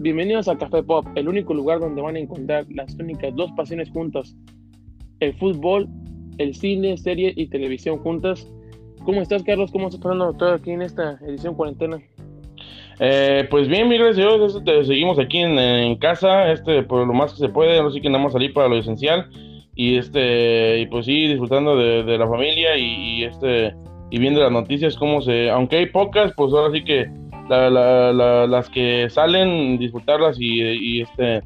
Bienvenidos a Café Pop, el único lugar donde van a encontrar las únicas dos pasiones juntas, el fútbol, el cine, serie y televisión juntas. ¿Cómo estás, Carlos? ¿Cómo estás pasando todo aquí en esta edición cuarentena? Eh, pues bien, mi gracias a Dios, este, seguimos aquí en, casa, este, por lo más que se puede, sé que nada más salir para lo esencial y este, y pues sí, disfrutando de, la familia y, este, y viendo las noticias, cómo se, aunque hay pocas, pues ahora sí que las que salen, disfrutarlas y, este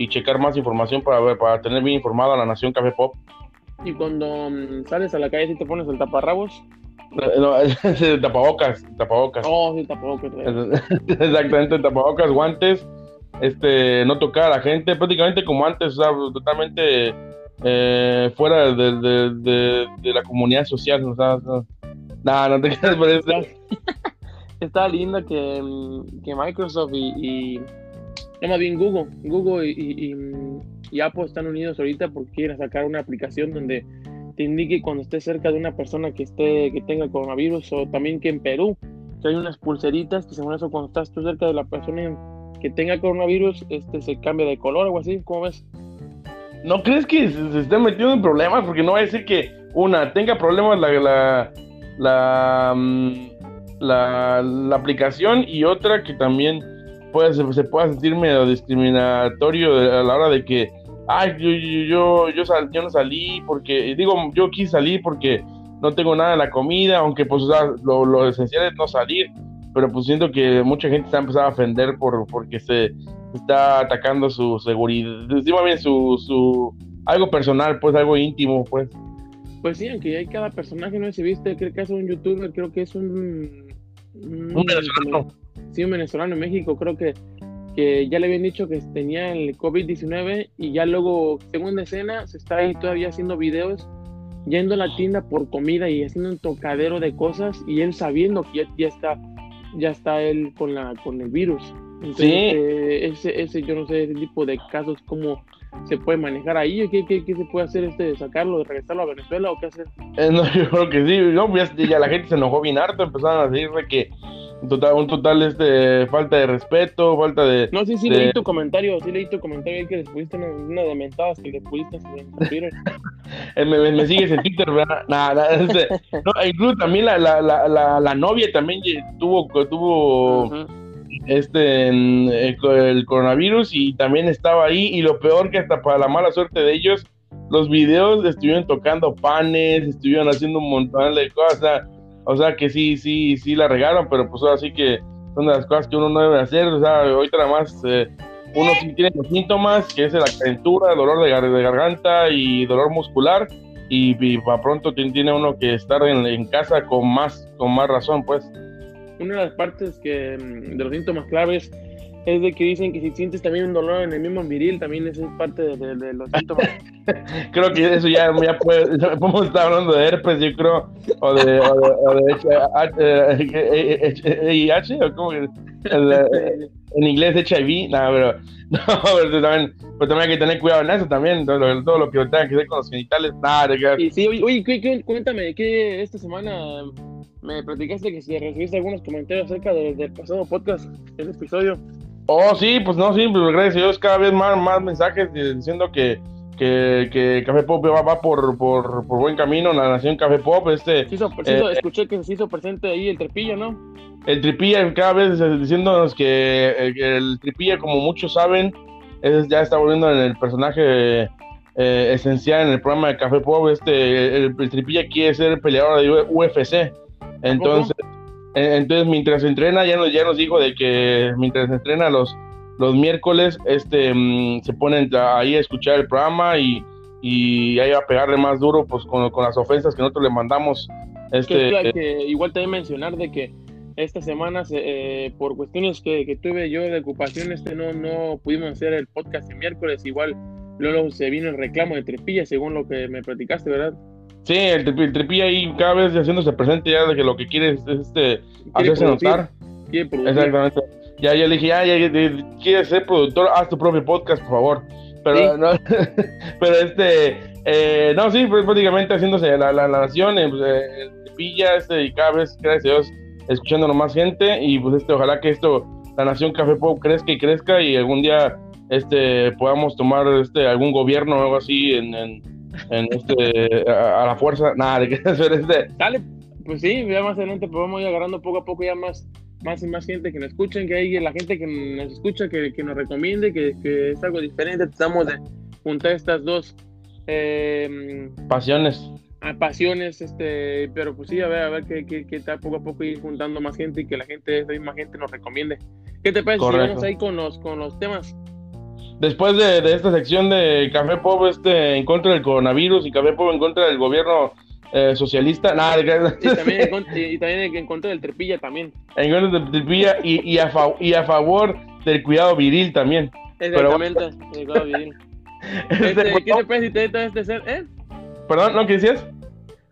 y checar más información para ver, para tener bien informada a la nación Café Pop. Y cuando mm, sales a la calle, si te pones el taparrabos? No, el tapabocas, tapabocas. Oh, sí, tapabocas. Exactamente, tapabocas, guantes, este, no tocar a la gente, prácticamente como antes, o sea, totalmente eh, fuera de, de, la comunidad social, o sea, no, no, te quedas por eso. Está lindo que, mm, que Microsoft y, y, no más bien Google, Google y, y, Apple están unidos ahorita porque quieren sacar una aplicación donde te indique cuando estés cerca de una persona que esté que tenga coronavirus o también que en Perú hay unas pulseritas que según eso cuando estás tú cerca de la persona que tenga coronavirus este se cambia de color o así, ¿cómo ves? ¿No crees que se, esté metiendo en problemas? Porque no va a decir que una tenga problemas la, la, la mm, la, aplicación y otra que también puede, se, pueda sentir medio discriminatorio a la hora de que, ay, yo, yo, yo, yo, no salí porque, digo, yo quise salir porque no tengo nada en la comida, aunque pues lo, esencial es no salir, pero pues siento que mucha gente está empezando a ofender por, porque se está atacando su seguridad, bien su, su, algo personal, pues algo íntimo, pues. Pues sí, aunque hay cada personaje, no se viste, creo que es un youtuber, creo que es un un venezolano. Sí, un venezolano en México, creo que, que ya le habían dicho que tenía el COVID-19 y ya luego, segunda escena, se está ahí todavía haciendo videos, yendo a la tienda por comida y haciendo un tocadero de cosas y él sabiendo que ya, ya está ya está él con la con el virus. Entonces, sí. Eh, ese, ese, yo no sé, ese tipo de casos, como se puede manejar ahí? ¿Qué, qué, qué se puede hacer? este ¿Sacarlo, regresarlo a Venezuela o qué hacer? Eh, no, yo creo que sí. No, pues ya, la gente se enojó bien harto, empezaron a decirle que un total, un total este, falta de respeto, falta de... No, sí, sí, leí tu comentario, sí leí tu comentario que les pusiste una, de mentadas que le pusiste en Twitter. Me, me, sigues en Twitter, ¿verdad? Nada, este, no, incluso también la, la, la, la, novia también tuvo... tuvo este eh, el coronavirus y también estaba ahí. Y lo peor que hasta para la mala suerte de ellos los videos estuvieron tocando panes estuvieron haciendo un montón de cosas. O sea que sí sí sí la regaron pero pues ahora sí que son de las cosas que uno no debe hacer. O sea ahorita nada más eh, uno sí tiene los síntomas que es la calentura dolor de, garganta y dolor muscular. Y, para pronto tiene uno que estar en, en casa con más con más razón pues una de las partes que, mm, de los síntomas claves es de que dicen que si sientes también un dolor en el mismo viril, también eso es parte de, los síntomas. creo que eso ya, ya puede, podemos estar hablando de herpes, yo creo, o de, o de, VIH, o como que, en inglés HIV, no, pero, no, pero también, pues también hay que tener cuidado en eso también, todo lo, todo lo que tenga que ver con los genitales, nada, de sí, oye, cuéntame, ¿qué esta semana me platicaste que si recibiste algunos comentarios acerca del, pasado podcast, el episodio. Oh, sí, pues no, sí, pues gracias a Dios, cada vez más, más mensajes diciendo que, que, que Café Pop va, va por, por, por, buen camino, la nación Café Pop. Este, eh, escuché que se hizo presente ahí el Tripilla, ¿no? El Tripilla, cada vez diciéndonos que el, Tripilla, como muchos saben, es, ya está volviendo en el personaje eh, esencial en el programa de Café Pop. Este, el, el Tripilla quiere ser peleador de UFC. Entonces, entonces mientras entrena, ya nos, ya nos dijo de que mientras entrena los, los miércoles, este mm, se ponen ahí a escuchar el programa y, y ahí a pegarle más duro pues con, las ofensas que nosotros le mandamos. Este, que, igual también mencionar de que esta semana eh, por cuestiones que, tuve yo de ocupación este no no pudimos hacer el podcast el miércoles. Igual luego se vino el reclamo de Trepilla según lo que me platicaste verdad Sí, el, tripilla ahí cada vez haciéndose presente ya de que lo que quiere es, este, hacerse notar. Exactamente. Ya, ya le dije, ya, ya, quieres ser productor, haz tu propio podcast, por favor. Pero, no, pero este, eh, no, sí, pues prácticamente haciéndose la, la, nación, eh, pues, eh, el tripilla, este, y cada vez, gracias a Dios, escuchando más gente, y pues este, ojalá que esto la nación Café Pop crezca y crezca y algún día este podamos tomar este algún gobierno o algo así en, en, este a, la fuerza nada de que este dale pues sí ya más adelante pues ir agarrando poco a poco ya más más y más gente que nos escuchen que hay la gente que nos escucha que, que nos recomiende que, que, es algo diferente tratamos de juntar estas dos eh, pasiones pasiones, este, pero pues sí, a ver, a ver qué, qué, tal poco a poco ir juntando más gente y que la gente, esa misma gente nos recomiende. ¿Qué te parece si vamos ahí con los, con los temas? Después de, esta sección de Café Pop este, en contra del coronavirus y Café Pop en contra del gobierno eh, socialista, nada, y, también en contra, y, también en contra del Trepilla también. En contra del Trepilla y, y, a, y a favor del cuidado viril también. Exactamente, el cuidado viril. Este, ¿Qué te parece si te este ser, eh? Perdón, ¿no? ¿Qué decías?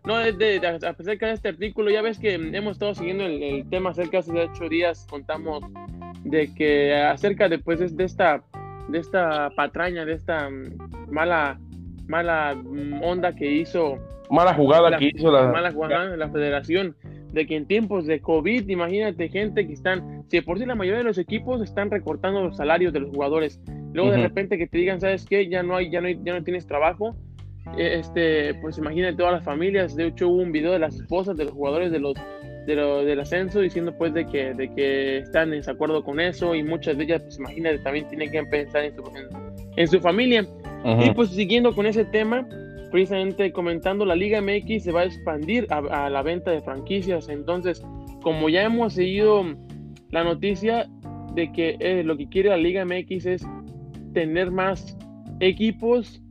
No, de, de, acerca de este artículo, ya ves que hemos estado siguiendo el, tema acerca de ocho días, contamos de que acerca de, pues, de esta de esta patraña, de esta mm, mala mala mm, onda que hizo mala jugada que hizo la mala jugada de la federación de que en tiempos de COVID, imagínate gente que están, si por sí la mayoría de los equipos están recortando los salarios de los jugadores, luego de repente que te digan, ¿sabes qué? Ya no hay, ya no ya no tienes trabajo, este, pues imagínate todas las familias. De hecho, hubo un video de las esposas de los jugadores de los, de lo, del ascenso diciendo pues de que, de que están en desacuerdo con eso y muchas de ellas, pues imagínate, también tienen que pensar en su, en, su familia. Y pues siguiendo con ese tema, precisamente comentando, la Liga MX se va a expandir a, la venta de franquicias. Entonces, como ya hemos seguido la noticia de que eh, lo que quiere la Liga MX es tener más equipos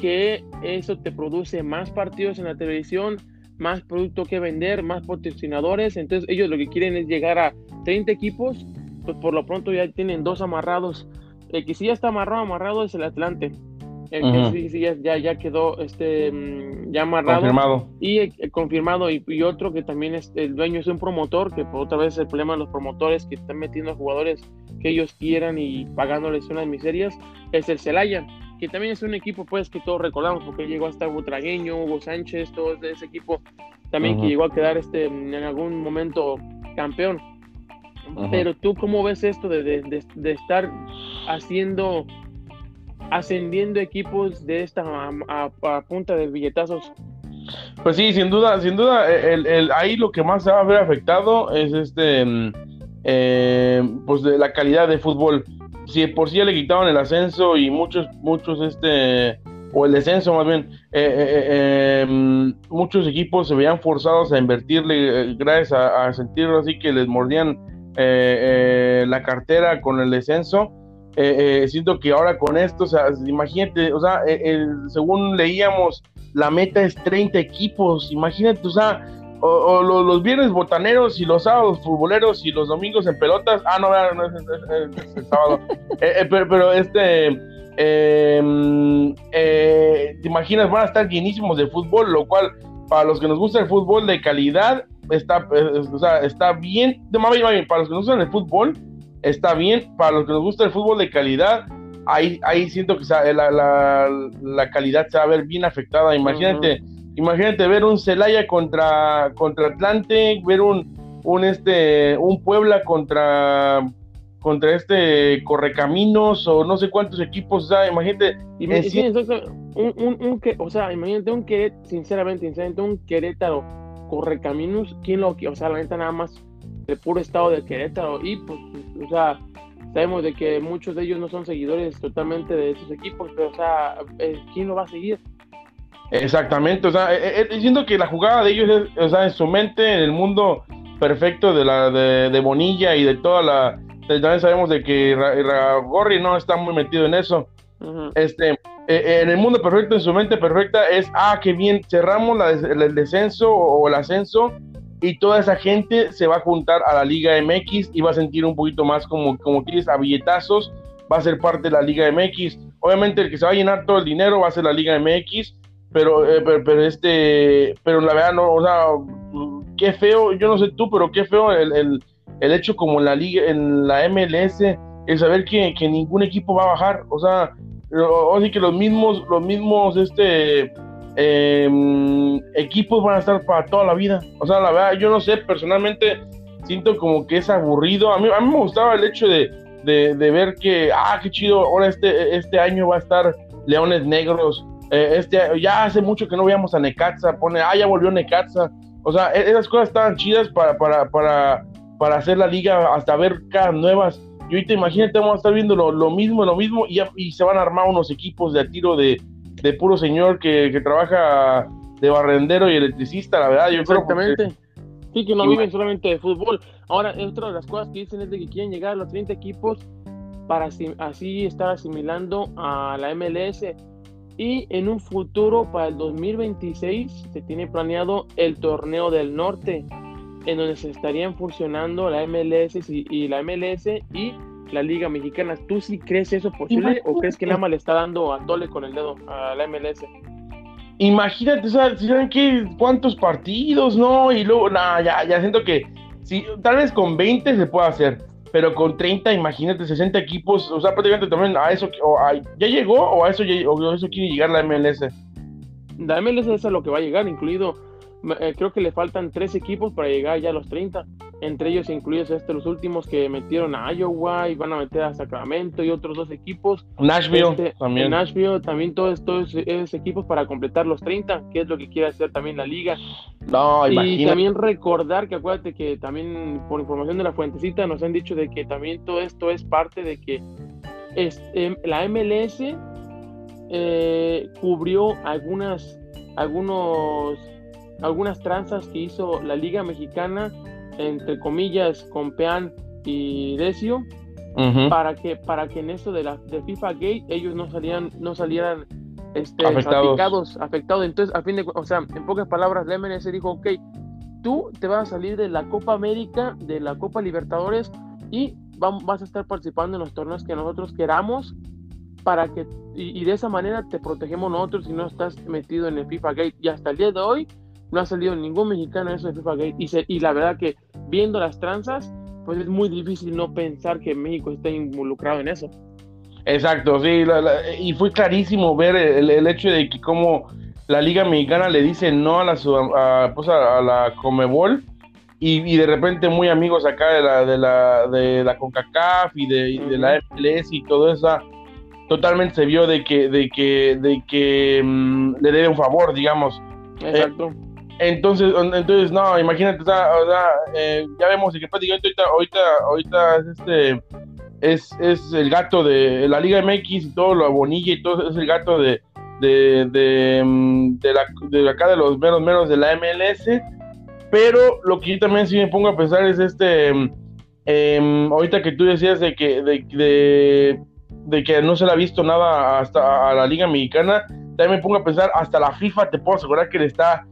que eso te produce más partidos en la televisión, más producto que vender, más patrocinadores. Entonces ellos lo que quieren es llegar a 30 equipos, pues por lo pronto ya tienen dos amarrados. El que sí ya está amarrado, amarrado es el Atlante. El que sí, sí ya, ya, quedó este, mm, ya amarrado. Confirmado. Y eh, confirmado. Y, otro que también es el dueño es un promotor, que por otra vez el problema de los promotores que están metiendo a jugadores que ellos quieran y pagándoles unas miserias, es el Celaya que también es un equipo pues que todos recordamos porque llegó hasta Butragueño, Hugo Sánchez, todo ese equipo también que llegó a quedar este en algún momento campeón. Pero tú cómo ves esto de, de, estar haciendo, ascendiendo equipos de esta a, punta de billetazos? Pues sí, sin duda, sin duda, el, el, ahí lo que más se va a ver afectado es este, mm, eh, pues de la calidad de fútbol si por sí ya le quitaban el ascenso y muchos, muchos, este, o el descenso más bien, eh, eh, eh, em, muchos equipos se veían forzados a invertirle gracias a, sentirlo así que les mordían la cartera con el descenso. siento que ahora con esto, o sea, imagínate, o sea, según leíamos, la meta es 30 equipos, imagínate, o sea, o, los, viernes botaneros y los sábados futboleros y los domingos en pelotas. Ah, no, no, es, el sábado. Eh, eh, pero, este. Em, eh, te imaginas, van a estar llenísimos de fútbol, lo cual para los que nos gusta el fútbol de calidad está, o sea, está bien. De, para los que nos gusta el fútbol está bien. Para los que nos gusta el fútbol de calidad, ahí, ahí siento que la, la, la calidad se va a ver bien afectada. Imagínate. Imagínate ver un Celaya contra, contra Atlante, ver un, un, este, un Puebla contra, contra este Correcaminos o no sé cuántos equipos, o sea, imagínate. un, un, un, o sea, imagínate un Querétaro, sinceramente, sinceramente, un Querétaro Correcaminos, ¿quién lo O sea, la neta nada más el puro estado de Querétaro y pues, o sea, sabemos de que muchos de ellos no son seguidores totalmente de esos equipos, pero o sea, eh, ¿quién lo va a seguir? Exactamente, o sea, diciendo eh, eh, que la jugada de ellos es, o sea, en su mente, en el mundo perfecto de la de, Bonilla y de toda la, también sabemos de que Gorri no está muy metido en eso. Este, eh, en el mundo perfecto, en su mente perfecta es, ah, qué bien, cerramos el, descenso o, el ascenso y toda esa gente se va a juntar a la Liga MX y va a sentir un poquito más como, como quieres, a billetazos, va a ser parte de la Liga MX. Obviamente el que se va a llenar todo el dinero va a ser la Liga MX pero, eh, pero, este, pero la verdad no, o sea, qué feo, yo no sé tú, pero qué feo el, el, el hecho como en la liga, en la MLS, el saber que, que ningún equipo va a bajar, o sea, o, que los mismos, los mismos, este, em, equipos van a estar para toda la vida, o sea, la verdad, yo no sé, personalmente, siento como que es aburrido. A mí, a mí me gustaba el hecho de, de, ver que, ah, qué chido, ahora este, este año va a estar Leones Negros. Eh, este, ya hace mucho que no veíamos a Necaxa, pone, ah, ya volvió Necaxa. O sea, e, esas cosas estaban chidas para, para, para, para hacer la liga, hasta ver caras nuevas. Y ahorita imagínate, vamos a estar viendo lo, mismo, lo mismo, y, y, se van a armar unos equipos de a tiro de, de puro señor que, que, trabaja de barrendero y electricista, la verdad. Yo Exactamente. sí, que no viven solamente de fútbol. Ahora, otra de las cosas que dicen es de que quieren llegar a los 30 equipos para así estar asimilando a la MLS. Y en un futuro, para el 2026, se tiene planeado el torneo del norte, en donde se estarían funcionando la MLS y, la MLS y la Liga Mexicana. ¿Tú sí crees eso posible o crees que nada le está dando a tole con el dedo a la MLS? Imagínate, o sea, ¿saben qué? ¿Cuántos partidos? No, y luego, nada, ya, ya siento que si, tal vez con 20 se puede hacer, pero con 30, imagínate, 60 equipos, o sea, prácticamente también a eso, o ¿ya llegó o a eso, o a quiere llegar la MLS? La MLS es a lo que va a llegar, incluido eh, creo que le faltan tres equipos para llegar ya a los 30, entre ellos incluidos este, los últimos que metieron a Iowa y van a meter a Sacramento y otros dos equipos. Nashville este, también. Nashville también todos, todos esos equipos para completar los 30, que es lo que quiere hacer también la liga. No, y también recordar que acuérdate que también por información de la fuentecita nos han dicho de que también todo esto es parte de que es, em, la MLS eh, cubrió algunas algunos algunas tranzas que hizo la Liga Mexicana, entre comillas, con Pean y Decio, para que para que en esto de la de FIFA Gate ellos no salían no salieran este, afectados. afectados. Entonces, a fin de o sea, en pocas palabras, la MLS dijo, ok, tú te vas a salir de la Copa América, de la Copa Libertadores y vas a estar participando en los torneos que nosotros queramos para que y, y, de esa manera te protegemos nosotros si no estás metido en el FIFA Gate y hasta el día de hoy no ha salido ningún mexicano en eso de FIFA Gate. Y, y la verdad que viendo las tranzas, pues es muy difícil no pensar que México esté involucrado en eso. Exacto, sí, y fue clarísimo ver el, hecho de que como la Liga Mexicana le dice no a la, a, pues a, la Comebol y, de repente muy amigos acá de la de la, de la CONCACAF y de, la MLS y todo eso, totalmente se vio de que de que de que mm, le debe un favor, digamos. Exacto. Entonces, entonces no, imagínate, o sea, eh, ya vemos que prácticamente ahorita, ahorita, es este es, es el gato de la Liga MX y todo lo Bonilla y todo es el gato de de, de, mm, de, la, de acá de los menos menos de la MLS pero lo que yo también sí me pongo a pensar es este eh, ahorita que tú decías de que de, de, que no se le ha visto nada hasta a la Liga Mexicana también me pongo a pensar hasta la FIFA te puedo asegurar que le está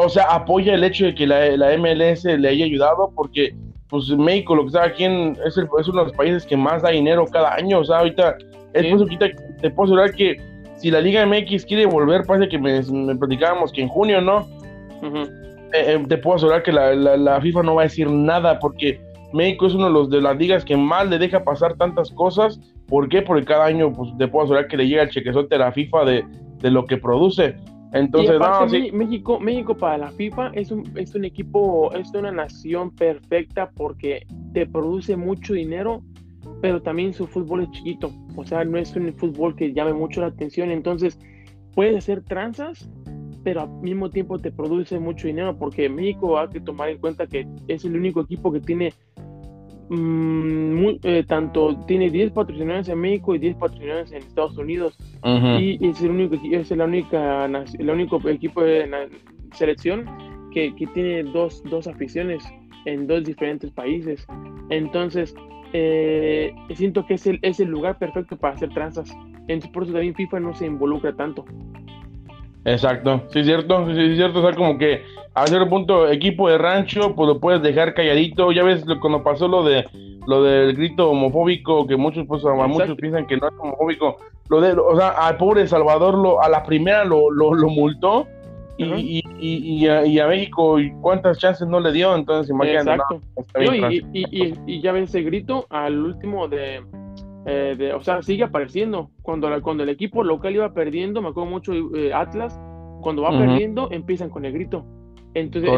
o sea, apoya el hecho de que la, la MLS le haya ayudado porque pues México, lo que está aquí en, es, el, es, uno de los países que más da dinero cada año, o sea, ahorita, es por eso te puedo asegurar que si la Liga MX quiere volver, parece que me, me platicábamos que en junio, ¿no? Eh, eh, te puedo asegurar que la, la, FIFA no va a decir nada porque México es uno de los de las ligas que más le deja pasar tantas cosas. ¿Por qué? Porque cada año, pues te puedo asegurar que le llega el chequezote a la FIFA de, de lo que produce. Entonces, México, México para la FIFA es un, es un equipo, es una nación perfecta porque te produce mucho dinero, pero también su fútbol es chiquito. O sea, no es un fútbol que llame mucho la atención. Entonces, puedes hacer tranzas, pero al mismo tiempo te produce mucho dinero porque México hay que tomar en cuenta que es el único equipo que tiene Mm, eh, tanto tiene 10 patrocinadores en México y 10 patrocinadores en Estados Unidos. Y es el único es la única el único equipo de la selección que, que tiene dos, dos, aficiones en dos diferentes países. Entonces eh, siento que es el, es el lugar perfecto para hacer tranzas. Entonces por eso también FIFA no se involucra tanto. Exacto, sí es cierto, sí es cierto, o sea, como que a cierto punto equipo de rancho, pues lo puedes dejar calladito, ya ves cuando pasó lo de lo del grito homofóbico, que muchos pues a muchos piensan que no es homofóbico, lo de, o sea, al pobre Salvador lo, a la primera lo, lo, multó y, y, y, a, México cuántas chances no le dio, entonces imagínate. Exacto. y, ya ves ese grito al último de, eh, o sea, sigue apareciendo. Cuando, cuando el equipo local iba perdiendo, me acuerdo mucho eh, Atlas, cuando va perdiendo, empiezan con el grito. Entonces,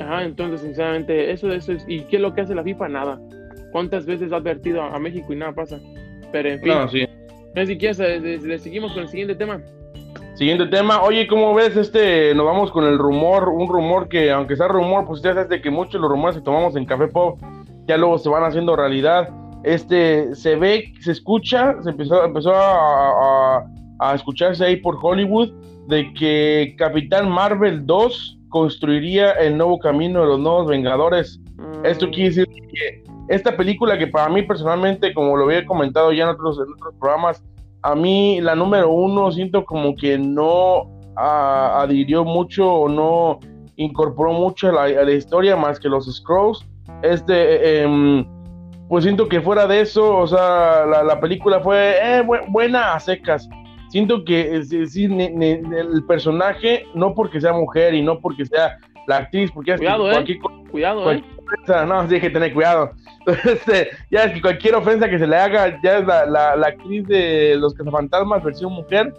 ajá, entonces, sinceramente, eso, eso es. ¿Y qué es lo que hace la FIFA? Nada. ¿Cuántas veces ha advertido a, México y nada pasa? Pero en fin. No, sí. si quieres, le, seguimos con el siguiente tema. Siguiente tema, oye, ¿cómo ves este? Nos vamos con el rumor, un rumor que, aunque sea rumor, pues ya sabes de que muchos de los rumores que tomamos en Café Pop ya luego se van haciendo realidad. Este, se ve, se escucha, se empezó, empezó a, a escucharse ahí por Hollywood de que Capitán Marvel 2 construiría el nuevo camino de los nuevos Vengadores. Mm. Esto quiere decir que esta película que para mí personalmente, como lo había comentado ya en otros, en otros programas, a mí la número uno siento como que no adhirió mucho o no incorporó mucho a la, historia más que los Scrolls. Este, em, pues siento que fuera de eso, o sea, la, película fue eh, buena a secas siento que el personaje, no porque sea mujer y no porque sea la actriz, porque cuidado, es que cualquier, cuidado, eh. no, sí hay que tener cuidado. Este, ya es que cualquier ofensa que se le haga, ya es la, la, actriz de Los Cazafantasmas, versión mujer.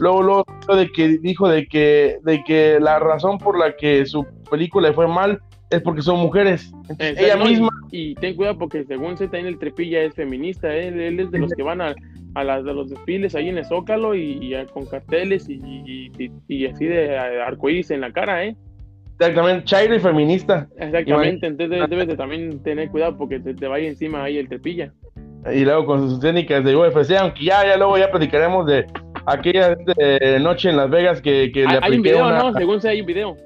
Luego, luego de que dijo de que, de que la razón por la que su película fue mal es porque son mujeres. ella misma. Y, ten cuidado porque según se está en el trepilla es feminista, ¿eh? él es de los que van a a las de los desfiles ahí en el Zócalo y, con carteles y, y, así de arcoíris en la cara, ¿eh? Exactamente, chairo y feminista. Exactamente, entonces debes de también tener cuidado porque te, te vaya encima ahí el trepilla. Y luego con sus técnicas de UFC, aunque ya, ya luego ya platicaremos de aquella este, noche en Las Vegas que, que le Hay un video, ¿no? Según sea, hay un video.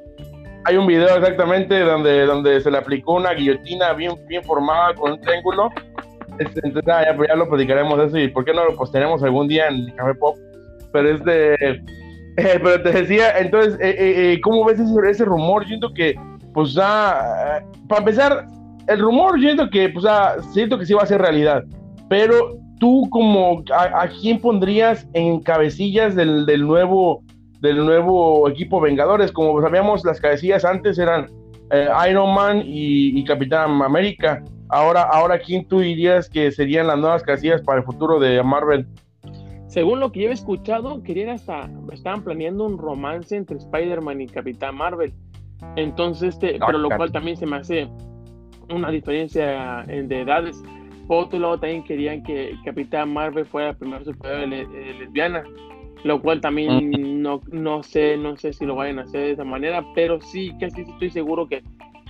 Hay un video exactamente donde, donde se le aplicó una guillotina bien, bien formada con un triángulo este, entonces, ya, pues ya lo platicaremos eso y por qué no lo posteremos algún día en Café Pop. Pero este, eh, pero te decía, entonces, eh, eh, ¿cómo ves ese, ese, rumor? Siento que, pues, para empezar, el rumor, siento que, pues, siento que sí va a ser realidad. Pero tú, como, ¿a, quién pondrías en cabecillas del, del, nuevo, del nuevo equipo Vengadores? Como sabíamos, las cabecillas antes eran Iron Man y, y Capitán América Ahora, ahora, ¿quién tú dirías que serían las nuevas casillas para el futuro de Marvel? Según lo que yo he escuchado, querían hasta, estaban planeando un romance entre Spider-Man y Capitán Marvel. Entonces, este, pero lo cual también se me hace una diferencia de edades. Por otro lado, también querían que Capitán Marvel fuera la primera superhéroe lesbiana, lo cual también mm. no, no sé, no sé si lo vayan a hacer de esa manera, pero sí, casi estoy seguro que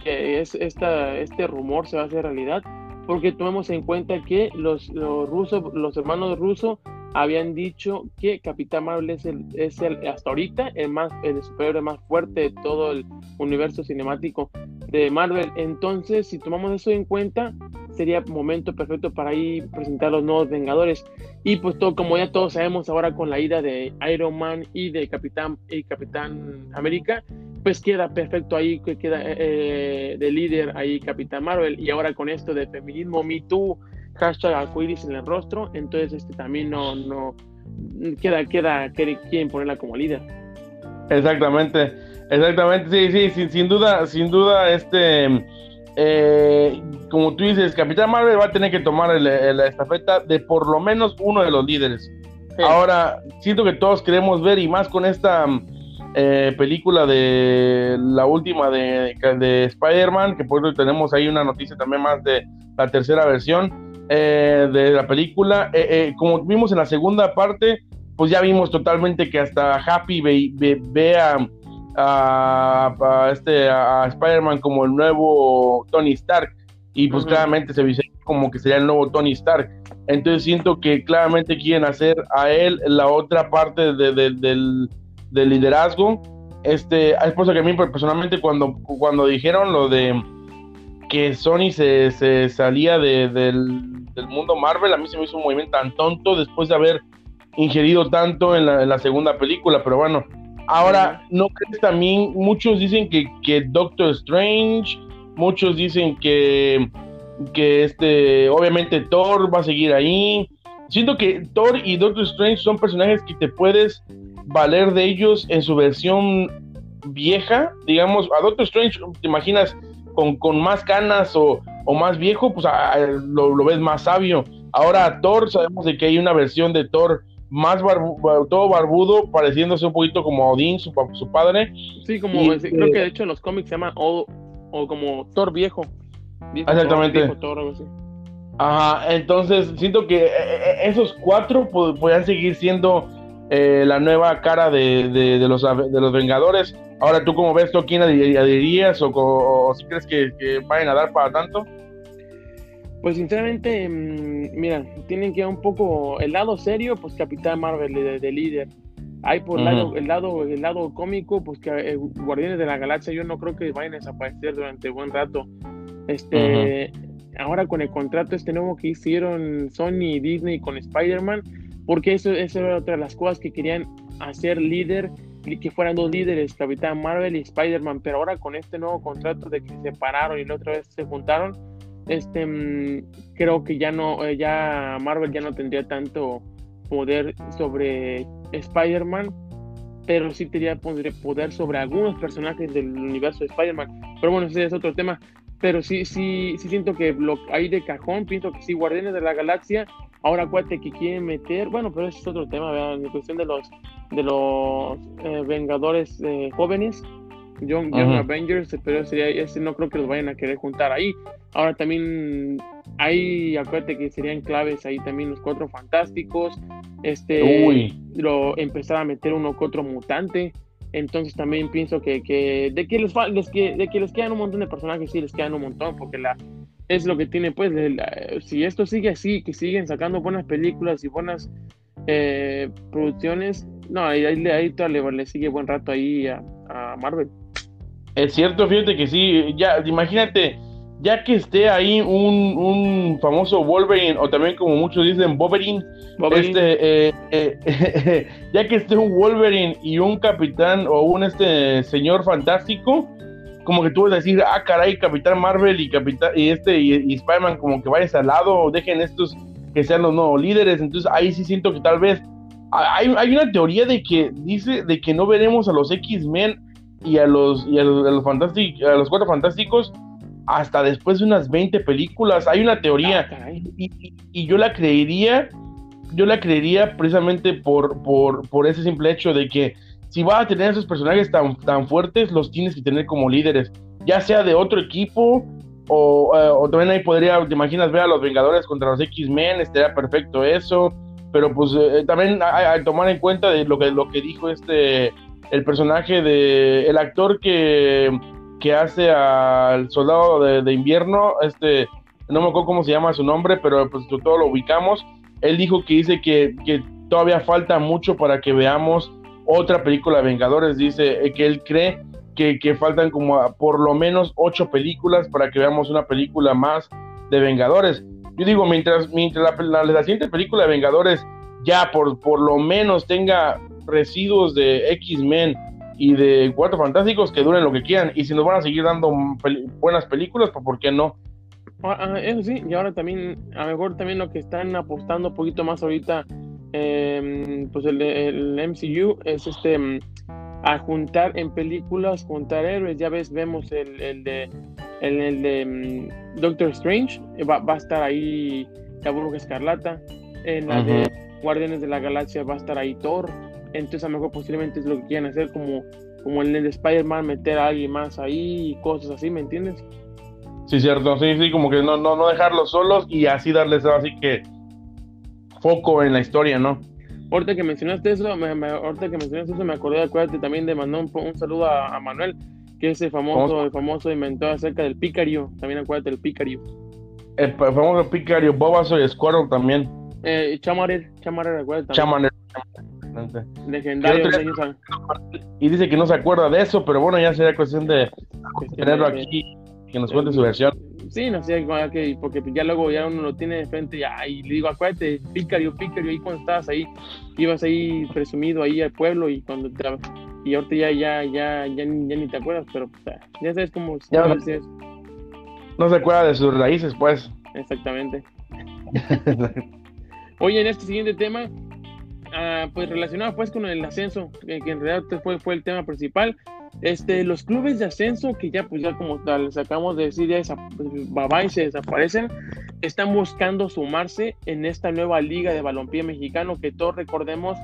que es esta, este rumor se va a hacer realidad, porque tomemos en cuenta que los, los rusos, los hermanos rusos habían dicho que Capitán Marvel es el, es el hasta ahorita el más el superhéroe más fuerte de todo el universo cinemático de Marvel. Entonces, si tomamos eso en cuenta, sería momento perfecto para ir presentar los nuevos Vengadores. Y pues todo, como ya todos sabemos ahora con la ida de Iron Man y de Capitán y Capitán América, pues queda perfecto ahí, que queda eh, eh, de líder ahí Capitán Marvel. Y ahora con esto de feminismo, Me Too, hashtag arcoiris en el rostro, entonces este también no, no queda, queda, quieren ponerla como líder. Exactamente, exactamente, sí, sí, sin, duda, sin duda, este, eh, como tú dices, Capitán Marvel va a tener que tomar la estafeta de por lo menos uno de los líderes. Ahora, siento que todos queremos ver, y más con esta eh, película de la última de, de Spider-Man, que por eso tenemos ahí una noticia también más de la tercera versión eh, de la película. Eh, como vimos en la segunda parte, pues ya vimos totalmente que hasta Happy ve, a, este, a Spider-Man como el nuevo Tony Stark. Y pues claramente se dice como que sería el nuevo Tony Stark. Entonces siento que claramente quieren hacer a él la otra parte del de liderazgo. Este, es por que a mí personalmente cuando, cuando dijeron lo de que Sony se, se salía de, del, del, mundo Marvel, a mí se me hizo un movimiento tan tonto después de haber ingerido tanto en la, segunda película, pero bueno, ahora, ¿no crees también? Muchos dicen que, que Doctor Strange, muchos dicen que, que este, obviamente Thor va a seguir ahí. Siento que Thor y Doctor Strange son personajes que te puedes valer de ellos en su versión vieja, digamos, a Doctor Strange, te imaginas con, con más canas o, o, más viejo, pues lo, ves más sabio. Ahora a Thor, sabemos de que hay una versión de Thor más todo barbudo, pareciéndose un poquito como Odín, su, su padre. Sí, como creo que de hecho en los cómics se llama o, o como Thor viejo. Exactamente. Ajá, entonces siento que eh, eh, esos cuatro podrían seguir siendo eh, la nueva cara de, de, los, de los Vengadores. Ahora, ¿tú cómo ves tú quién adherirías o, o, si crees que, que, vayan a dar para tanto? Pues sinceramente, mm, mira, tienen que ir un poco el lado serio, pues Capitán Marvel de, líder. Hay por lado, el lado el lado cómico, pues que eh, Guardianes de la Galaxia yo no creo que vayan a desaparecer durante buen rato. Este, ahora con el contrato este nuevo que hicieron Sony y Disney con Spider-Man, porque eso, eso era otra de las cosas que querían hacer líder, que fueran dos líderes, Capitán Marvel y Spider-Man, pero ahora con este nuevo contrato de que se separaron y la otra vez se juntaron, este mm, creo que ya no, eh, ya Marvel ya no tendría tanto poder sobre Spider-Man, pero sí tendría poder sobre algunos personajes del universo de Spider-Man. Pero bueno, ese es otro tema. Pero sí, sí, sí siento que lo hay de cajón, pienso que sí, Guardianes de la Galaxia Ahora acuérdate que quieren meter, bueno, pero ese es otro tema, ¿verdad? En cuestión de los de los eh, Vengadores eh, jóvenes, Young, Avengers, pero sería, ese no creo que los vayan a querer juntar ahí. Ahora también hay, acuérdate que serían claves ahí también los cuatro fantásticos, este, lo empezar a meter uno que otro mutante. Entonces también pienso que, que de que les, les que, de que les quedan un montón de personajes, sí les quedan un montón, porque la es lo que tiene, pues, si esto sigue así, que siguen sacando buenas películas y buenas eh, producciones, no, ahí, ahí, ahí le, le, sigue buen rato ahí a, Marvel. Es cierto, fíjate que sí, ya, imagínate, ya que esté ahí un, un famoso Wolverine, o también como muchos dicen Wolverine, este, eh, eh, ya que esté un Wolverine y un capitán o un este señor fantástico, como que tú vas a decir, ah, caray, Capitán Marvel y Capitán y este y, Spider-Man como que vayas al lado, dejen estos que sean los nuevos líderes. Entonces ahí sí siento que tal vez hay, hay una teoría de que dice de que no veremos a los X-Men y a los y a los, a los, a los cuatro fantásticos hasta después de unas 20 películas. Hay una teoría ah, y, y, yo la creería, yo la creería precisamente por, por, por ese simple hecho de que si vas a tener esos personajes tan, tan fuertes, los tienes que tener como líderes, ya sea de otro equipo o, eh, también ahí podría, te imaginas ver a los Vengadores contra los X-Men, estaría perfecto eso, pero pues eh, eh, también que tomar en cuenta de lo que, lo que dijo este, el personaje de, el actor que, que hace al soldado de, invierno, este, no me acuerdo cómo se llama su nombre, pero pues todo lo ubicamos, él dijo que dice que, que todavía falta mucho para que veamos otra película Vengadores. Dice que él cree que, faltan como por lo menos ocho películas para que veamos una película más de Vengadores. Yo digo, mientras, mientras la, la, siguiente película de Vengadores ya por, por lo menos tenga residuos de X-Men y de Cuatro Fantásticos que duren lo que quieran. Y si nos van a seguir dando buenas películas, pues ¿por qué no? Ah, ah, eso sí, y ahora también, a lo mejor también lo que están apostando un poquito más ahorita Em, pues el, el, MCU es este mm, a juntar en películas, juntar héroes. Ya ves, vemos el, el de el, de mm, Doctor Strange, eh, va, va, a estar ahí la Bruja Escarlata. En la de Guardianes de la Galaxia va a estar ahí Thor. Entonces a lo mejor posiblemente es lo que quieren hacer como, como el de Spider-Man, meter a alguien más ahí y cosas así, ¿me entiendes? Sí, cierto, sí, sí, como que no, no, no dejarlos solos y así darles así que foco en la historia, ¿no? Ahorita que mencionaste eso, me, ahorita que mencionaste eso, me acordé, acuérdate también de mandar un, saludo a, Manuel, que es el famoso, el famoso inventor acerca del picario. También acuérdate del picario. El, famoso picario, Bobazo y Squirrel también. Eh, Chamarer, Chamarer, acuérdate. Chamarer. Legendario. Y dice que no se acuerda de eso, pero bueno, ya sería cuestión de tenerlo aquí, que nos cuente su versión. Sí, no sé, porque ya luego ya uno lo tiene de frente ya, y le digo, acuérdate, pícario, pícario, ahí cuando estabas ahí, ibas ahí presumido ahí al pueblo y cuando te, y ahorita ya, ya, ya, ya, ni te acuerdas, pero ya sabes cómo, ya no, no se acuerda de sus raíces, pues. Exactamente. Oye, en este siguiente tema, ah, pues relacionado pues con el ascenso, que, en realidad fue, fue el tema principal, Este, los clubes de ascenso, que ya, pues ya como tal, sacamos de decir, ya y se desaparecen, están buscando sumarse en esta nueva liga de balompié mexicano, que todos recordemos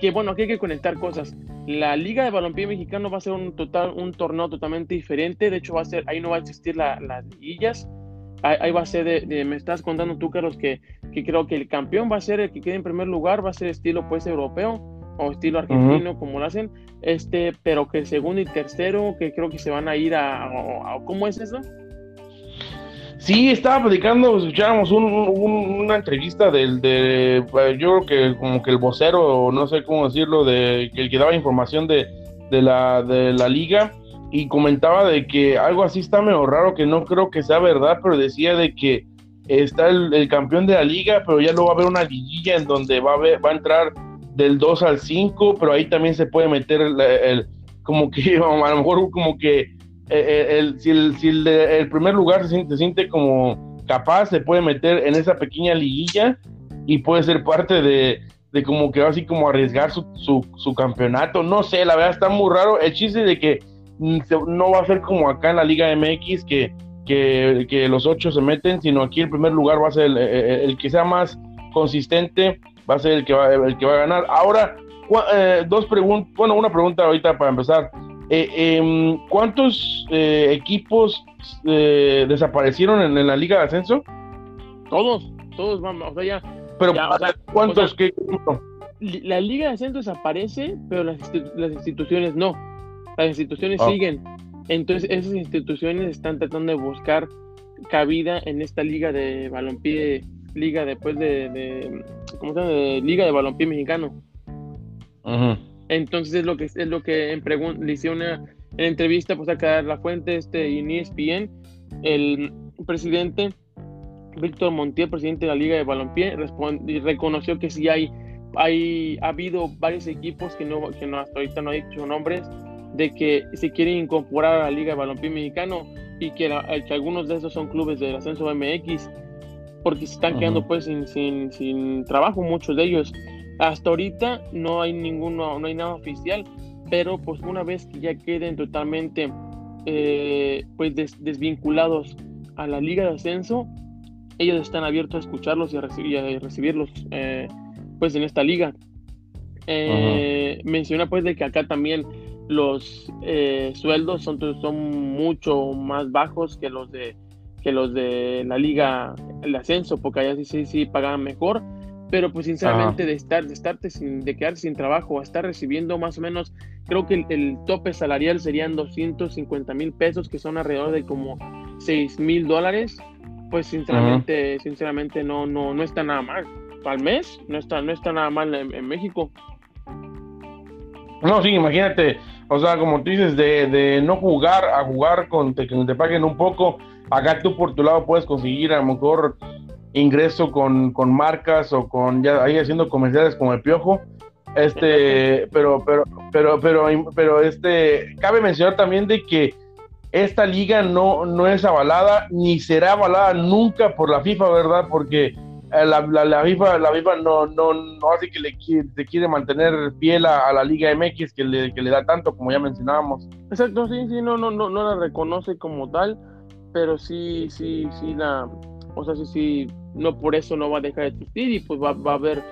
que, bueno, aquí hay que conectar cosas. La liga de balompié mexicano va a ser un, total, un torneo totalmente diferente, de hecho va a ser, ahí no va a existir las liguillas, ahí, va a ser, de, me estás contando tú, Carlos, que, que creo que el campeón va a ser el que quede en primer lugar, va a ser estilo pues europeo, o estilo argentino, como lo hacen, este, pero que el segundo y tercero, que creo que se van a ir a, ¿cómo es eso? Sí, estaba platicando, escuchábamos una entrevista del, de, yo creo que como que el vocero, no sé cómo decirlo, de que el que daba información de, de, la, de la liga, y comentaba de que algo así está medio raro, que no creo que sea verdad, pero decía de que está el, campeón de la liga, pero ya luego va a haber una liguilla en donde va a, va a entrar del 2 al 5, pero ahí también se puede meter el, como que a lo mejor como que eh, eh, el, si, el, si el, primer lugar se siente, se siente, como capaz, se puede meter en esa pequeña liguilla y puede ser parte de, de como que así como arriesgar su, su, campeonato. No sé, la verdad está muy raro. El chiste de que mm, no va a ser como acá en la Liga MX que, que, que los ocho se meten, sino aquí el primer lugar va a ser el, el que sea más consistente va a ser el que va, el que va a ganar. Ahora, eh, dos preguntas, bueno, una pregunta ahorita para empezar. Eh, em, ¿Cuántos eh, equipos desaparecieron en, la Liga de Ascenso? Todos, todos vamos, o sea, ya. Pero, ¿cuántos? La Liga de Ascenso desaparece, pero las, instituciones no. Las instituciones ah. siguen. Entonces, esas instituciones están tratando de buscar cabida en esta liga de balompié liga después de, de ¿cómo se llama? De liga de balompié mexicano. Entonces es lo que es lo que en le hice una entrevista pues a la fuente este en ESPN el presidente Víctor Montiel, presidente de la Liga de Balompié, y reconoció que sí hay, hay ha habido varios equipos que no, que no hasta ahorita no ha dicho nombres de que se quieren incorporar a la Liga de Balompié Mexicano y que, que algunos de esos son clubes del ascenso MX porque se están quedando pues sin, sin, sin, trabajo muchos de ellos. Hasta ahorita no hay ninguno, no hay nada oficial, pero pues una vez que ya queden totalmente eh, pues desvinculados a la liga de ascenso, ellos están abiertos a escucharlos y a, recibirlos eh, pues en esta liga. Eh, menciona pues de que acá también los sueldos son, son mucho más bajos que los de que los de la liga, el ascenso, porque allá sí, sí, sí pagaban mejor, pero pues sinceramente de estar, de estarte sin, de quedarse sin trabajo, a estar recibiendo más o menos, creo que el, tope salarial serían 250 mil pesos, que son alrededor de como 6 mil dólares, pues sinceramente, sinceramente no, no, no está nada mal. Al mes no está, no está nada mal en, México. No, sí, imagínate, o sea, como tú dices, de, de no jugar a jugar con que te paguen un poco, Acá tú por tu lado puedes conseguir a lo mejor ingreso con, marcas o con ya ahí haciendo comerciales como el piojo. Este, pero, pero, pero, pero, pero este, cabe mencionar también de que esta liga no, no es avalada ni será avalada nunca por la FIFA, ¿verdad? Porque eh, la, la, FIFA, la FIFA no, no, no hace que le quiere, quiere mantener fiel a, la Liga MX que le, que le da tanto, como ya mencionábamos. Exacto, sí, sí, no, no, no, no la reconoce como tal pero sí, sí, sí, la, o sea, sí, sí, no por eso no va a dejar de existir y pues va, va a haber,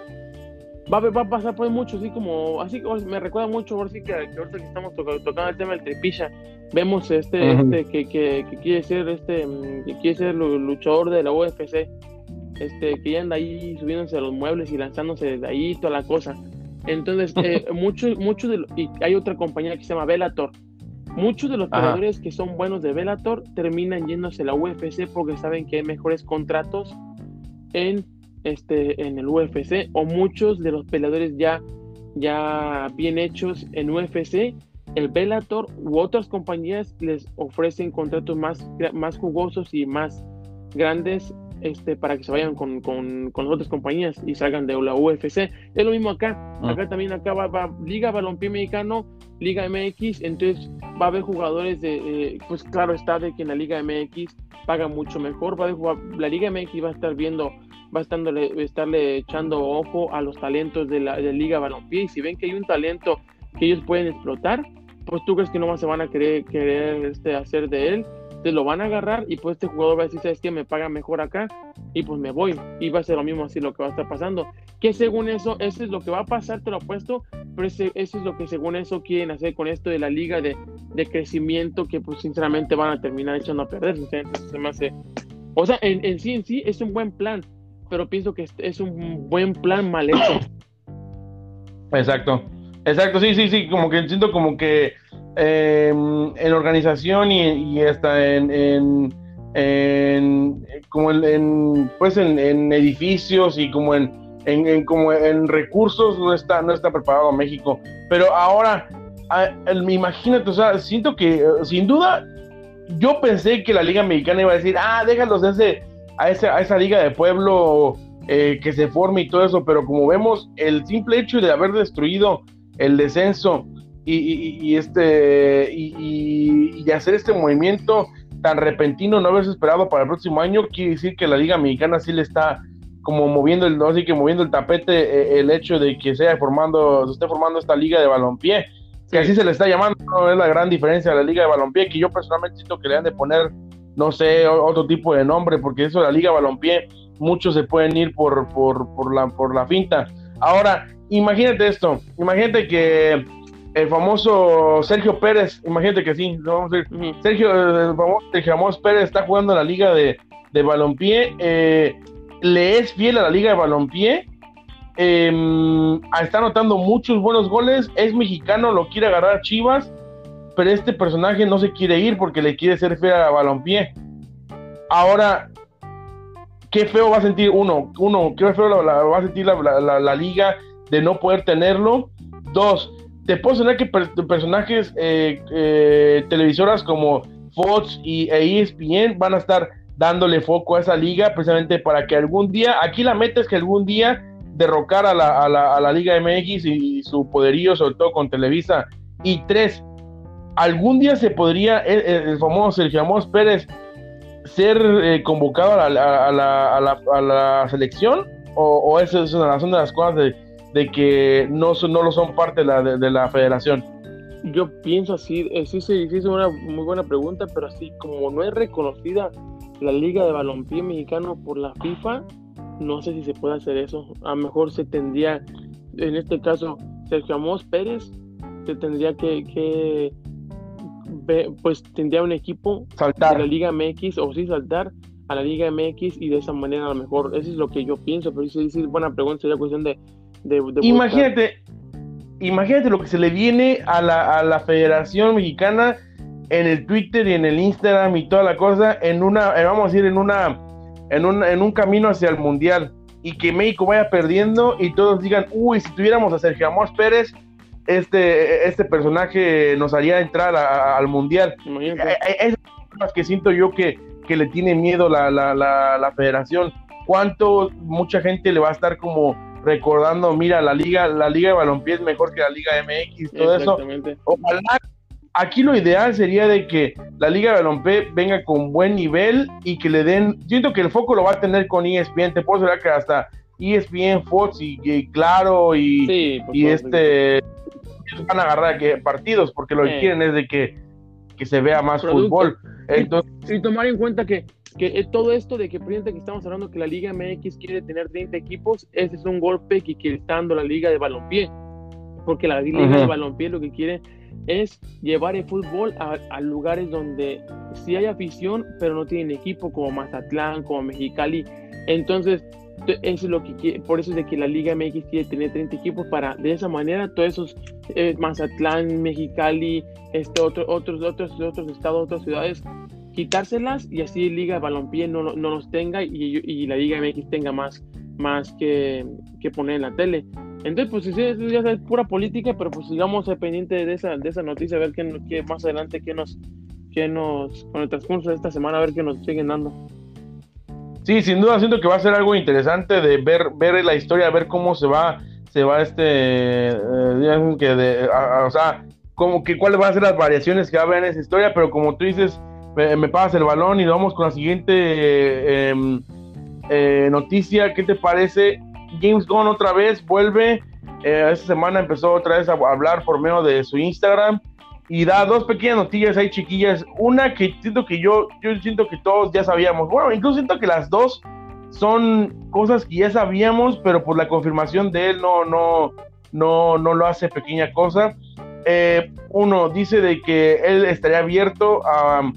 va a, va a pasar pues mucho, así como, así me recuerda mucho, ahora sí que, ahorita que estamos tocando, el tema del tripilla, vemos este, este, que, que, que, quiere ser, este, que quiere ser luchador de la UFC, este, que ya anda ahí subiéndose a los muebles y lanzándose desde ahí toda la cosa. Entonces, eh, muchos, muchos de y hay otra compañía que se llama Bellator, Muchos de los peleadores que son buenos de Bellator terminan yéndose a la UFC porque saben que hay mejores contratos en, este, en el UFC o muchos de los peleadores ya, ya bien hechos en UFC, el Bellator u otras compañías les ofrecen contratos más, más jugosos y más grandes este, para que se vayan con, con, con, otras compañías y salgan de la UFC. Es lo mismo acá. Ah. Acá también acá va, Liga Balompié Mexicano, Liga MX, entonces va a haber jugadores de, pues claro está de que en la Liga MX paga mucho mejor, va a jugar, la Liga MX va a estar viendo, va a estarle, estarle echando ojo a los talentos de la, de Liga Balompié y si ven que hay un talento que ellos pueden explotar, pues tú crees que no más se van a querer, querer este, hacer de él, te lo van a agarrar y pues este jugador va a decir, sabes que me paga mejor acá y pues me voy. Y va a ser lo mismo así lo que va a estar pasando. Que según eso, eso es lo que va a pasar, te lo apuesto, pero eso es lo que según eso quieren hacer con esto de la liga de, de crecimiento que pues sinceramente van a terminar echando a perder. se me hace... O sea, en, en, sí, en sí es un buen plan, pero pienso que es un buen plan mal hecho. Exacto, exacto, sí, sí, sí, como que siento como que em, en organización y, hasta en, en, como en, pues en, edificios y como en, en, como en recursos no está, no está preparado México. Pero ahora, imagínate, o sea, siento que eh, sin duda yo pensé que la Liga Mexicana iba a decir, ah, déjalos a, ese, a, esa, a esa liga de pueblo eh, que se forme y todo eso, pero como vemos, el simple hecho de haber destruido el descenso y, este y, hacer este movimiento tan repentino, no haberse esperado para el próximo año, quiere decir que la Liga Mexicana sí le está como moviendo el, así que moviendo el tapete eh, el hecho de que sea formando, se esté formando esta liga de balompié que así se le está llamando, es la gran diferencia de la liga de balompié, que yo personalmente siento que le han de poner, no sé, otro tipo de nombre, porque eso de la liga de balompié, muchos se pueden ir por, por, por, la, por la finta. Ahora, imagínate esto, imagínate que el famoso Sergio Pérez, imagínate que sí, vamos a decir, Sergio, el famoso Sergio Pérez está jugando en la liga de, de balompié, eh, le es fiel a la liga de balompié, eh, está anotando muchos buenos goles, es mexicano, lo quiere agarrar Chivas, pero este personaje no se quiere ir porque le quiere ser fiel a balompié. Ahora, qué feo va a sentir uno, uno, qué feo va a sentir la, liga de no poder tenerlo. Dos, te puedo sonar que personajes eh, eh, televisoras como Fox y e ESPN van a estar dándole foco a esa liga precisamente para que algún día, aquí la meta es que algún día derrocar a la, a la, a la Liga MX y, su poderío, sobre todo con Televisa. Y tres, algún día se podría el, famoso Sergio Amos Pérez ser eh, convocado a la, a, la, a la, selección o, esa es una de las cosas de, que no, no lo son parte de la, de, la federación. Yo pienso así, eh, sí, sí, sí, es una muy buena pregunta, pero así como no es reconocida la Liga de Balompié Mexicano por la FIFA, no sé si se puede hacer eso. A lo mejor se tendría, en este caso, Sergio Amos Pérez, se tendría que, pues tendría un equipo saltar. de la Liga MX o sí saltar a la Liga MX y de esa manera a lo mejor, eso es lo que yo pienso, pero si es buena pregunta, sería cuestión de... imagínate, imagínate lo que se le viene a la, a la Federación Mexicana en el Twitter y en el Instagram y toda la cosa, en una, vamos a decir, en una en un, en un camino hacia el Mundial y que México vaya perdiendo y todos digan, uy, si tuviéramos a Sergio Amos Pérez, este, este personaje nos haría entrar al Mundial. Eh, eh, es lo que siento yo que, que le tiene miedo la, la, la, federación. ¿Cuánto mucha gente le va a estar como recordando, mira, la liga, la liga de balompié es mejor que la liga MX, todo eso. Ojalá aquí lo ideal sería de que la Liga de Balompié venga con buen nivel y que le den, siento que el foco lo va a tener con ESPN, te puedo decir que hasta ESPN, Fox y, Claro y, y este van a agarrar que partidos porque lo que quieren es de que, que se vea más fútbol. Entonces, y, tomar en cuenta que, que todo esto de que, que estamos hablando que la Liga MX quiere tener 30 equipos, ese es un golpe que, quiere está dando la Liga de Balompié, porque la Liga de Balompié lo que quiere es llevar el fútbol a, lugares donde sí hay afición, pero no tienen equipo, como Mazatlán, como Mexicali. Entonces, eso es lo que por eso es de que la Liga MX quiere tener 30 equipos para de esa manera todos esos eh, Mazatlán, Mexicali, este otro, otros otros otros estados, otras ciudades quitárselas y así Liga Balompié no, no los tenga y, y, la Liga MX tenga más más que, que poner en la tele. Entonces, pues sí, eso ya es pura política, pero pues sigamos pendiente de esa, de esa noticia, a ver qué, más adelante, qué nos, qué nos, con el transcurso de esta semana, a ver qué nos siguen dando. Sí, sin duda siento que va a ser algo interesante de ver, ver la historia, ver cómo se va, se va este, eh, que de, o sea, como que cuáles van a ser las variaciones que va a haber en esa historia, pero como tú dices, me, me pasas el balón y vamos con la siguiente eh, eh, noticia, ¿qué te parece? James Gunn otra vez vuelve. Eh, esta semana empezó otra vez a hablar por medio de su Instagram y da dos pequeñas noticias ahí chiquillas. Una que siento que yo, yo siento que todos ya sabíamos. Bueno, incluso siento que las dos son cosas que ya sabíamos, pero por la confirmación de él no, no, no, no lo hace pequeña cosa. Eh, uno dice de que él estaría abierto a,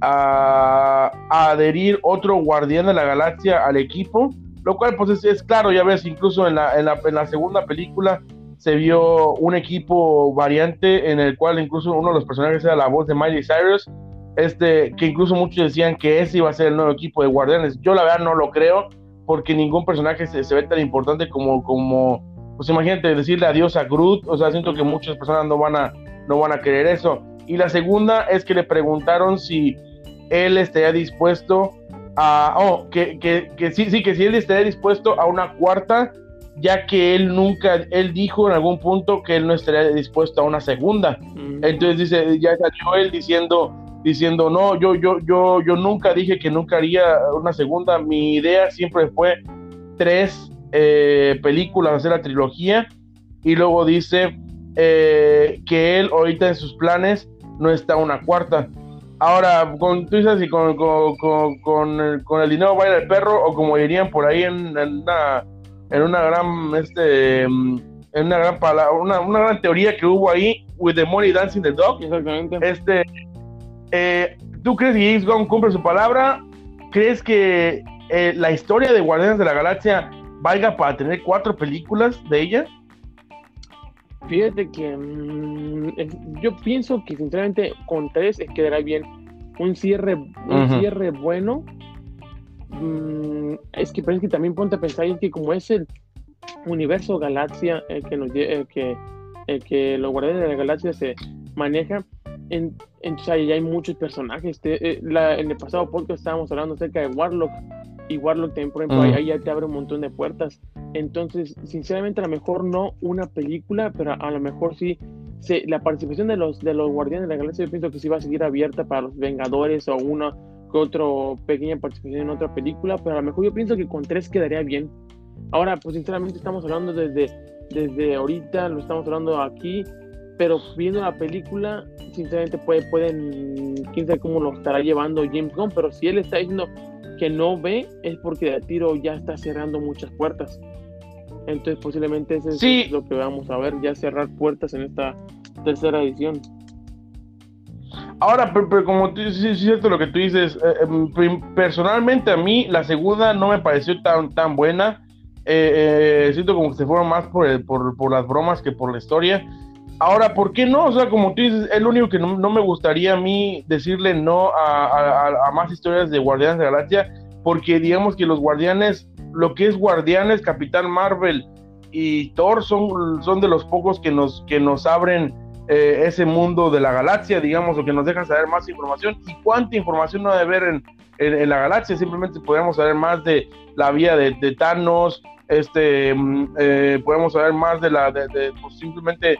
a, adherir otro guardián de la galaxia al equipo, lo cual pues es, claro, ya ves, incluso en la, en la, en la segunda película se vio un equipo variante en el cual incluso uno de los personajes era la voz de Miley Cyrus, este, que incluso muchos decían que ese iba a ser el nuevo equipo de Guardianes. Yo la verdad no lo creo, porque ningún personaje se, ve tan importante como, como, pues imagínate decirle adiós a Groot, o sea, siento que muchas personas no van a, no van a querer eso. Y la segunda es que le preguntaron si él estaría dispuesto a, oh, que, que, que sí, sí, que si él estaría dispuesto a una cuarta ya que él nunca, él dijo en algún punto que él no estaría dispuesto a una segunda. Mm. Entonces dice, ya salió él diciendo, diciendo, no, yo, yo, yo, yo nunca dije que nunca haría una segunda. Mi idea siempre fue tres eh, películas, hacer la trilogía. Y luego dice eh, que él ahorita en sus planes no está una cuarta. Ahora, con, tú dices, con, con, con, el, dinero baila el perro, o como dirían por ahí en una en una gran, este, en una gran palabra, una, una, gran teoría que hubo ahí, with the money dancing the dog. Exactamente. Este, eh, ¿tú crees que James Gunn cumple su palabra? ¿Crees que eh, la historia de Guardianes de la Galaxia valga para tener cuatro películas de ella? Fíjate que mm, yo pienso que sinceramente con tres quedará bien. Un cierre, un cierre bueno Mm, es que, pero que también ponte a pensar en que como es el universo galaxia el que, nos, que, que los guardianes de la galaxia se maneja, en, en ya hay muchos personajes. Eh, en el pasado podcast estábamos hablando acerca de Warlock y Warlock también, por ejemplo, ahí ya te abre un montón de puertas. Entonces, sinceramente, a lo mejor no una película, pero a lo mejor sí la participación de los, de los Guardianes de la Galaxia, yo pienso que sí va a seguir abierta para los Vengadores o una otra pequeña participación en otra película, pero a lo mejor yo pienso que con tres quedaría bien. Ahora, pues sinceramente estamos hablando desde, desde ahorita, lo estamos hablando aquí, pero viendo la película, sinceramente puede, pueden, quién sabe cómo lo estará llevando James Gunn, pero si él está diciendo que no ve, es porque de tiro ya está cerrando muchas puertas. Entonces posiblemente eso es lo que vamos a ver, ya cerrar puertas en esta tercera edición. Ahora, pero, como tú, sí, es cierto lo que tú dices, eh, em, personalmente a mí la segunda no me pareció tan, tan buena. Eh, eh, siento como que se fueron más por, por, las bromas que por la historia. Ahora, ¿por qué no? O sea, como tú dices, es lo único que no, me gustaría a mí decirle no a, más historias de Guardianes de Galaxia, porque digamos que los Guardianes, lo que es Guardianes, Capitán Marvel y Thor son, son de los pocos que nos, que nos abren eh, ese mundo de la galaxia, digamos, o que nos dejan saber más información. ¿Y cuánta información no debe haber en, en, la galaxia? Simplemente podemos saber más de la vía de, Thanos, este, mm, eh, podemos saber más de la, de, pues simplemente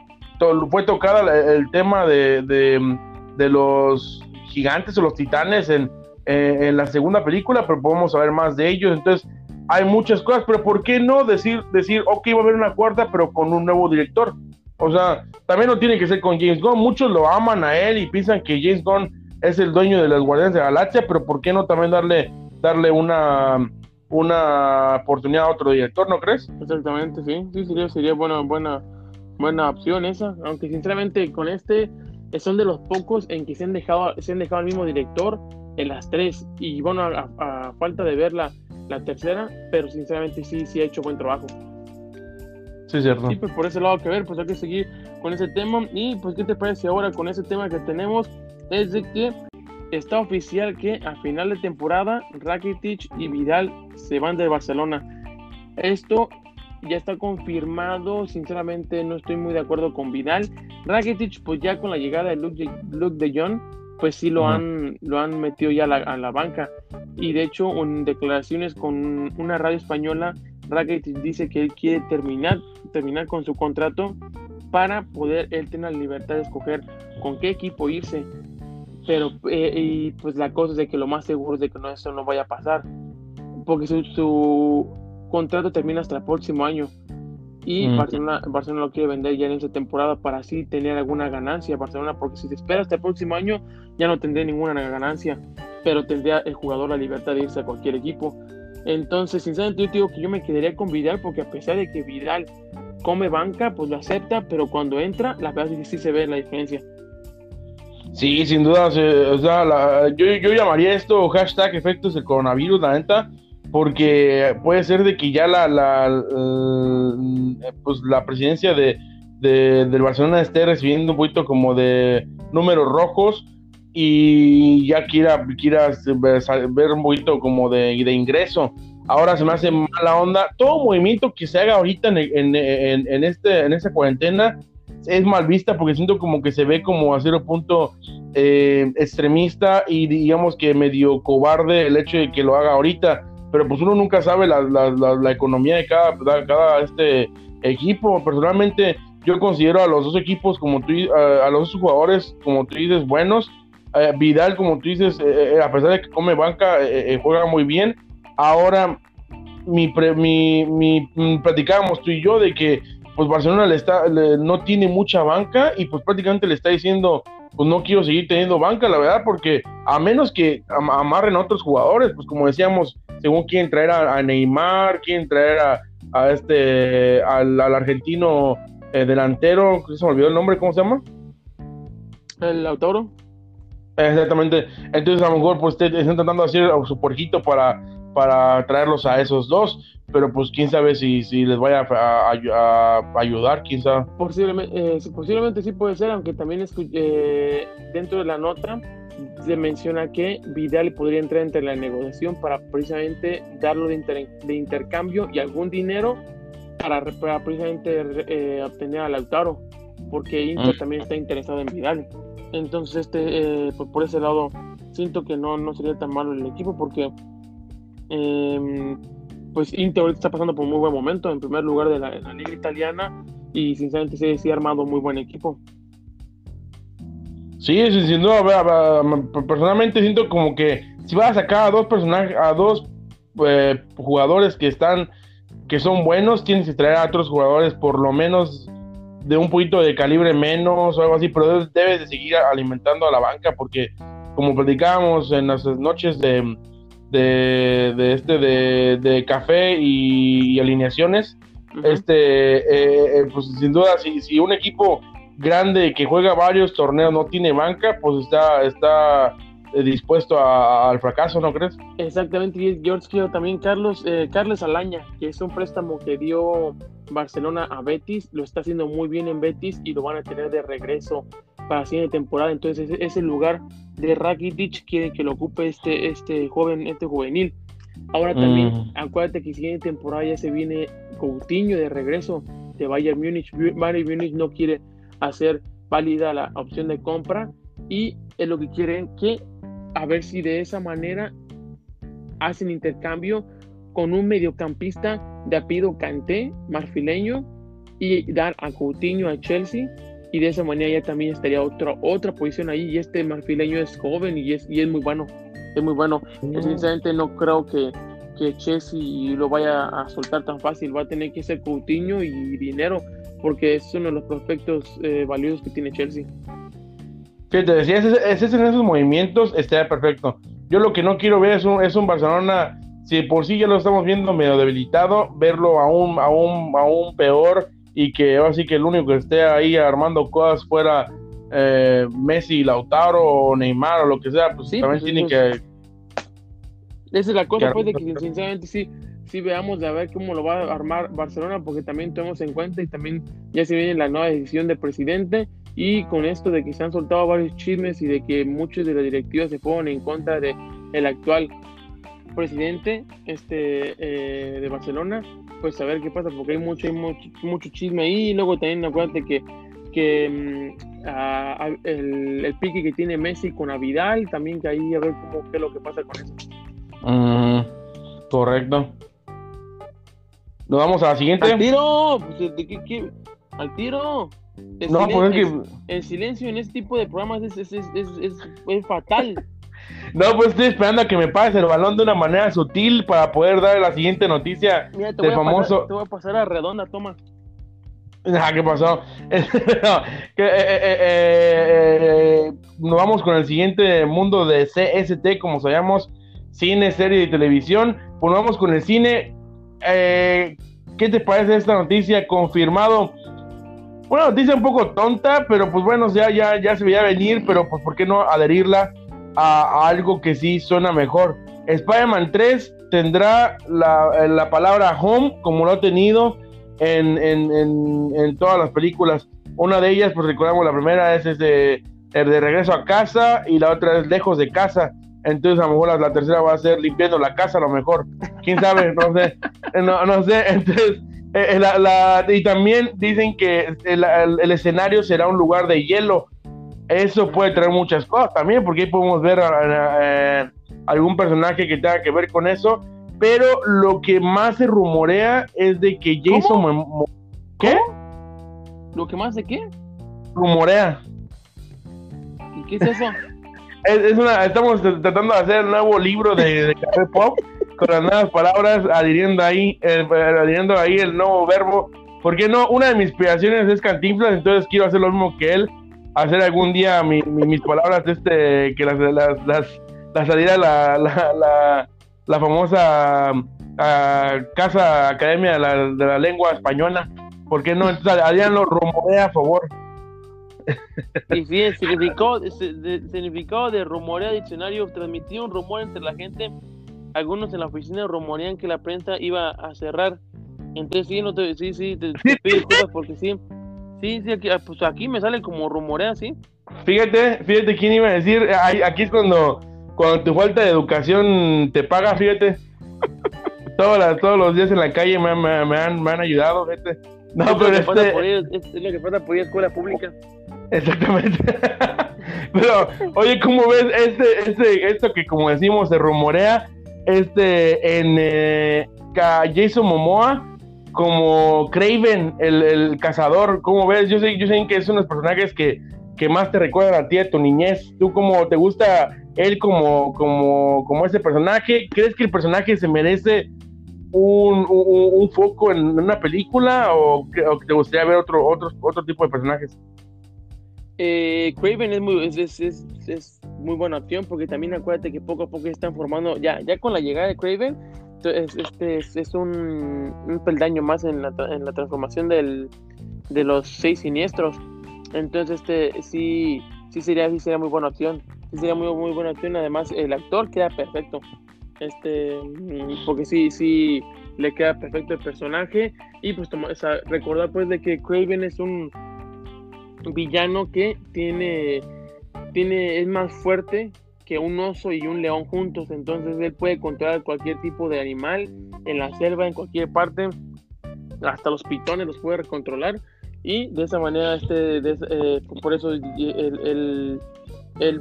fue tocada el tema de, de, los gigantes o los titanes en, en la segunda película, pero podemos saber más de ellos. Entonces, hay muchas cosas, pero ¿por qué no decir, decir, ok, va a haber una cuarta, pero con un nuevo director? O sea, también no tiene que ser con James Gunn. Muchos lo aman a él y piensan que James Gunn es el dueño de las Guardianes de la Galaxia, pero ¿por qué no también darle, darle una, una oportunidad a otro director, ¿no crees? Exactamente, sí. Sí, sería, sería buena, buena, buena opción esa. Aunque sinceramente con este son de los pocos en que se han dejado, se han dejado al mismo director en las tres. Y bueno, a, falta de ver la tercera, pero sinceramente sí, sí ha hecho buen trabajo. Sí, cierto. Y pues por ese lado que ver, pues hay que seguir con ese tema. Y pues, ¿qué te parece ahora con ese tema que tenemos? Es de que está oficial que a final de temporada Rakitic y Vidal se van de Barcelona. Esto ya está confirmado. Sinceramente, no estoy muy de acuerdo con Vidal. Rakitic, pues ya con la llegada de Luke, de John, pues sí lo, han, lo han metido ya a la, a la banca. Y de hecho, en declaraciones con una radio española Rakitic dice que él quiere terminar, terminar con su contrato para poder él tener la libertad de escoger con qué equipo irse. Pero eh, y pues la cosa es de que lo más seguro es de que no, eso no vaya a pasar. Porque su, contrato termina hasta el próximo año. y Barcelona, Barcelona lo quiere vender ya en esta temporada para así tener alguna ganancia Barcelona, porque si se espera hasta el próximo año ya no tendría ninguna ganancia, pero tendría el jugador la libertad de irse a cualquier equipo. Entonces, sinceramente, yo digo que yo me quedaría con Vidal porque a pesar de que Vidal come banca, pues lo acepta, pero cuando entra, la verdad sí se ve la diferencia. Sí, sin duda, o sea, yo, yo, llamaría esto hashtag efectos del coronavirus, la neta, porque puede ser de que ya la, la, pues la presidencia de, del Barcelona esté recibiendo un poquito como de números rojos y ya quiera, quiera ver un poquito como de, de ingreso. Ahora se me hace mala onda. Todo movimiento que se haga ahorita en, en, en, este, en esta cuarentena es mal vista porque siento como que se ve como a cierto punto eh, extremista y digamos que medio cobarde el hecho de que lo haga ahorita. Pero pues uno nunca sabe la, la, la, economía de cada, cada este equipo. Personalmente yo considero a los dos equipos como tú, a, los dos jugadores como tú dices buenos. Eh, Vidal como tú dices, eh, a pesar de que come banca, juega muy bien. Ahora mi, mi, mi, mm, platicábamos tú y yo de que pues Barcelona le está, no tiene mucha banca y pues prácticamente le está diciendo, pues no quiero seguir teniendo banca, la verdad, porque a menos que amarren a otros jugadores, pues como decíamos, según quieren traer a, Neymar, quieren traer a, este, al, argentino eh, delantero, se me olvidó el nombre, ¿cómo se llama? El Lautaro. Exactamente. Entonces a lo mejor pues están tratando de hacer su porquito para para traerlos a esos dos, pero pues quién sabe si, si les vaya a, ayudar, quién sabe. Posiblemente, eh, posiblemente sí puede ser, aunque también eh, dentro de la nota se menciona que Vidal podría entrar entre la negociación para precisamente darlo de, de intercambio y algún dinero para, precisamente eh, obtener a Lautaro, porque Inter mm. también está interesado en Vidal. Entonces, este, por, por, ese lado, siento que no, no sería tan malo el equipo porque Em, pues Inter está pasando por un muy buen momento, en primer lugar de la, liga italiana y sinceramente sí, sí ha armado muy buen equipo. Sí, sin duda, personalmente siento como que si vas a sacar a dos personajes, a dos eh, jugadores que están, que son buenos, tienes que traer a otros jugadores por lo menos de un poquito de calibre menos o algo así, pero debes de seguir alimentando a la banca porque como platicábamos en las noches de, de, de este de, de café y, alineaciones. Este, eh, eh, pues sin duda, si, si un equipo grande que juega varios torneos no tiene banca, pues está, está eh, dispuesto al fracaso, ¿no crees? Exactamente, y George quiero también Carlos, Carlos Alaña, que es un préstamo que dio Barcelona a Betis, lo está haciendo muy bien en Betis y lo van a tener de regreso para la siguiente temporada, entonces ese lugar de Rakitic quieren que lo ocupe este, este joven, este juvenil. Ahora también, mm. acuérdate que siguiente temporada ya se viene Coutinho de regreso de Bayern Múnich. Bayern Múnich no quiere hacer válida la opción de compra y es lo que quieren que a ver si de esa manera hacen intercambio con un mediocampista de apellido Kanté, marfileño, y dar a Coutinho a Chelsea y de esa manera ya también estaría otra otra posición ahí y este marfileño es joven y es, y es muy bueno es muy bueno. Sinceramente no creo que, que Chelsea lo vaya a soltar tan fácil va a tener que ser Coutinho y dinero porque es uno de los prospectos eh, valiosos que tiene Chelsea. Fíjate, decía, ese, esos movimientos estaría perfecto. Yo lo que no quiero ver es un, es un Barcelona, si por sí ya lo estamos viendo medio debilitado, verlo aún, aún, aún peor y que ahora sí que el único que esté ahí armando cosas fuera eh, Messi, Lautaro o Neymar o lo que sea, pues también pues, tiene que... Esa es la cosa, pues, de que sinceramente sí, sí veamos de a ver cómo lo va a armar Barcelona, porque también tenemos en cuenta y también ya se viene la nueva decisión del presidente y con esto de que se han soltado varios chismes y de que muchos de las directivas se ponen en contra de el actual presidente este eh, de Barcelona pues a ver qué pasa, porque hay mucho, hay mucho, chisme ahí. Y luego también acuérdate que, que mm, el, el, pique que tiene Messi con Avidal, también que ahí a ver cómo qué es lo que pasa con eso. correcto. Nos vamos a la siguiente. ¡Al tiro! Pues, ¿de qué, Al tiro. El no, pues es que... El silencio en este tipo de programas es, es, es, es fatal. No, pues estoy esperando a que me pases el balón de una manera sutil para poder dar la siguiente noticia Mira, te voy famoso. Pasar, te voy a pasar a redonda, toma. Ah, ¿Qué pasó? que, eh, eh, nos vamos con el siguiente mundo de CST, como sabemos, cine, serie y televisión. Pues vamos con el cine. ¿Qué te parece esta noticia? Confirmado. Una noticia un poco tonta, pero pues bueno, ya, ya, ya se veía venir, pero pues ¿por qué no adherirla a, algo que sí suena mejor? Spider-Man 3 tendrá la, la palabra home como lo ha tenido en, todas las películas. Una de ellas, pues recordamos, la primera es de, de regreso a casa y la otra es lejos de casa. Entonces a lo mejor la, tercera va a ser limpiando la casa a lo mejor. ¿Quién sabe? No sé. No, sé. Entonces, eh, eh, y también dicen que el, escenario será un lugar de hielo. Eso puede traer muchas cosas también, porque ahí podemos ver eh, algún personaje que tenga que ver con eso pero lo que más se rumorea es de que Jason ¿Qué? ¿Lo que más de qué? Rumorea. ¿Y qué es eso? es, una, estamos tratando de hacer un nuevo libro de, de café pop con las nuevas palabras, adhiriendo ahí, el, adhiriendo ahí el nuevo verbo. Porque no, una de mis inspiraciones es Cantinflas, entonces quiero hacer lo mismo que él, hacer algún día mis palabras, este, que las, las, las, las adhiera la, la la famosa ah, Casa Academia de la, Lengua Española. ¿Por qué no? Entonces Adrián lo rumorea a favor. Y sí, el significado, significado de rumorea diccionario transmitió un rumor entre la gente. Algunos en la oficina rumorean que la prensa iba a cerrar. Entonces sí, no te, sí, sí, te, pido cosas porque sí. Sí, sí, aquí, ah, pues aquí me sale como rumorea, sí. Fíjate, fíjate quién iba a decir. Aquí es cuando cuando tu falta de educación te paga, fíjate. todos, todos los días en la calle me, han, me han ayudado, fíjate. No, es pero lo este... es, lo que pasa por ir a escuela pública. Exactamente. pero, oye, ¿cómo ves este, este, esto que como decimos se rumorea, este, en eh, Jason Momoa como Craven, el, el, cazador, ¿cómo ves? Yo sé, yo sé que es uno de los personajes que, que más te recuerdan a ti, a tu niñez. ¿Tú cómo te gusta él como, como, como ese personaje. ¿Crees que el personaje se merece un, un, foco en una película o, te gustaría ver otro, otro, otro tipo de personajes? Eh, Craven es muy, es, es, es, muy buena opción porque también acuérdate que poco a poco están formando, ya, ya con la llegada de Craven, este es, un, peldaño más en la, en la transformación del, de los seis siniestros. Entonces, este sí, sí sería, sería muy buena opción sería muy, muy buena opción. Además, el actor queda perfecto. Este, porque sí, sí, le queda perfecto el personaje. Y pues recordar pues de que Craven es un villano que tiene, tiene, es más fuerte un oso y un león juntos. Entonces él puede controlar cualquier tipo de animal en la selva, en cualquier parte. Hasta los pitones los puede controlar. Y de esa manera, este, eh, por eso él